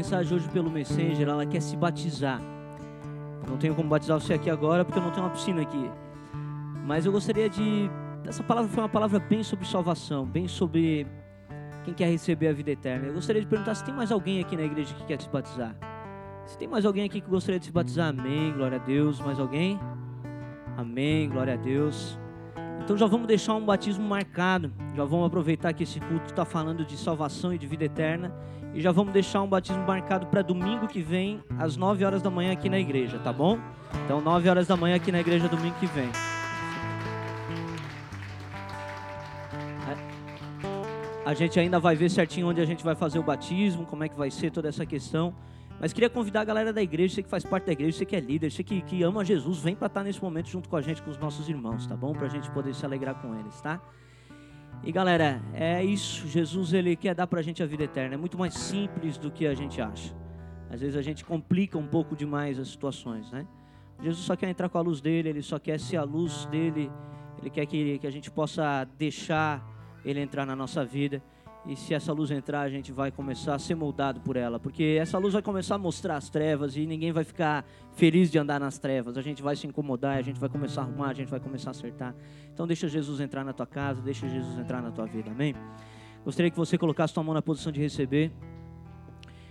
Mensagem hoje pelo Messenger, ela quer se batizar. Não tenho como batizar você aqui agora porque eu não tenho uma piscina aqui. Mas eu gostaria de. Essa palavra foi uma palavra bem sobre salvação, bem sobre quem quer receber a vida eterna. Eu gostaria de perguntar se tem mais alguém aqui na igreja que quer se batizar. Se tem mais alguém aqui que gostaria de se batizar, amém, glória a Deus. Mais alguém? Amém, glória a Deus. Então já vamos deixar um batismo marcado. Já vamos aproveitar que esse culto está falando de salvação e de vida eterna. E já vamos deixar um batismo marcado para domingo que vem, às 9 horas da manhã aqui na igreja, tá bom? Então, 9 horas da manhã aqui na igreja domingo que vem. A gente ainda vai ver certinho onde a gente vai fazer o batismo, como é que vai ser toda essa questão. Mas queria convidar a galera da igreja, você que faz parte da igreja, você que é líder, você que, que ama Jesus, vem para estar tá nesse momento junto com a gente, com os nossos irmãos, tá bom? Para a gente poder se alegrar com eles, tá? E galera, é isso. Jesus ele quer dar para a gente a vida eterna. É muito mais simples do que a gente acha. Às vezes a gente complica um pouco demais as situações, né? Jesus só quer entrar com a luz dele, ele só quer ser a luz dele, ele quer que, que a gente possa deixar ele entrar na nossa vida. E se essa luz entrar, a gente vai começar a ser moldado por ela, porque essa luz vai começar a mostrar as trevas e ninguém vai ficar feliz de andar nas trevas. A gente vai se incomodar, a gente vai começar a arrumar, a gente vai começar a acertar. Então deixa Jesus entrar na tua casa, deixa Jesus entrar na tua vida. Amém? Gostaria que você colocasse tua mão na posição de receber.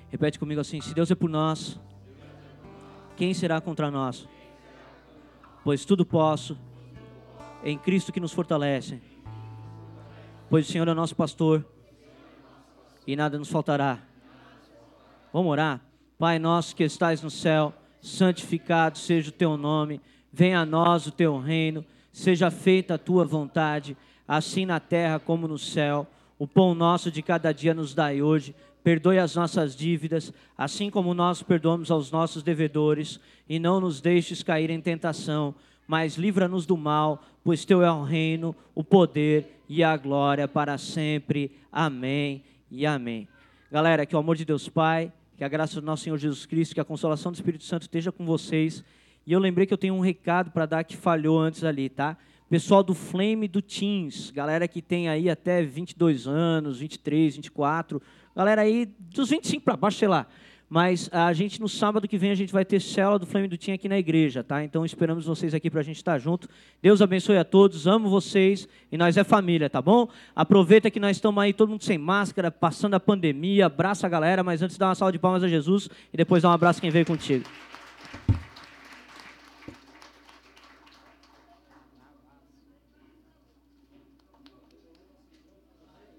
Repete comigo assim: Se Deus é por nós, quem será contra nós? Pois tudo posso em Cristo que nos fortalece. Pois o Senhor é nosso pastor e nada nos faltará. Vamos orar? Pai nosso que estais no céu, santificado seja o teu nome, venha a nós o teu reino, seja feita a tua vontade, assim na terra como no céu. O pão nosso de cada dia nos dai hoje. Perdoe as nossas dívidas, assim como nós perdoamos aos nossos devedores, e não nos deixes cair em tentação, mas livra-nos do mal, pois teu é o reino, o poder e a glória para sempre. Amém e amém. Galera, que o amor de Deus Pai, que a graça do nosso Senhor Jesus Cristo, que a consolação do Espírito Santo esteja com vocês. E eu lembrei que eu tenho um recado para dar que falhou antes ali, tá? Pessoal do Flame do Teens, galera que tem aí até 22 anos, 23, 24, galera aí dos 25 para baixo, sei lá. Mas a gente, no sábado que vem, a gente vai ter célula do Flame do Tim aqui na igreja, tá? Então esperamos vocês aqui para a gente estar junto. Deus abençoe a todos, amo vocês e nós é família, tá bom? Aproveita que nós estamos aí, todo mundo sem máscara, passando a pandemia, abraça a galera, mas antes dá uma salva de palmas a Jesus e depois dá um abraço quem veio contigo.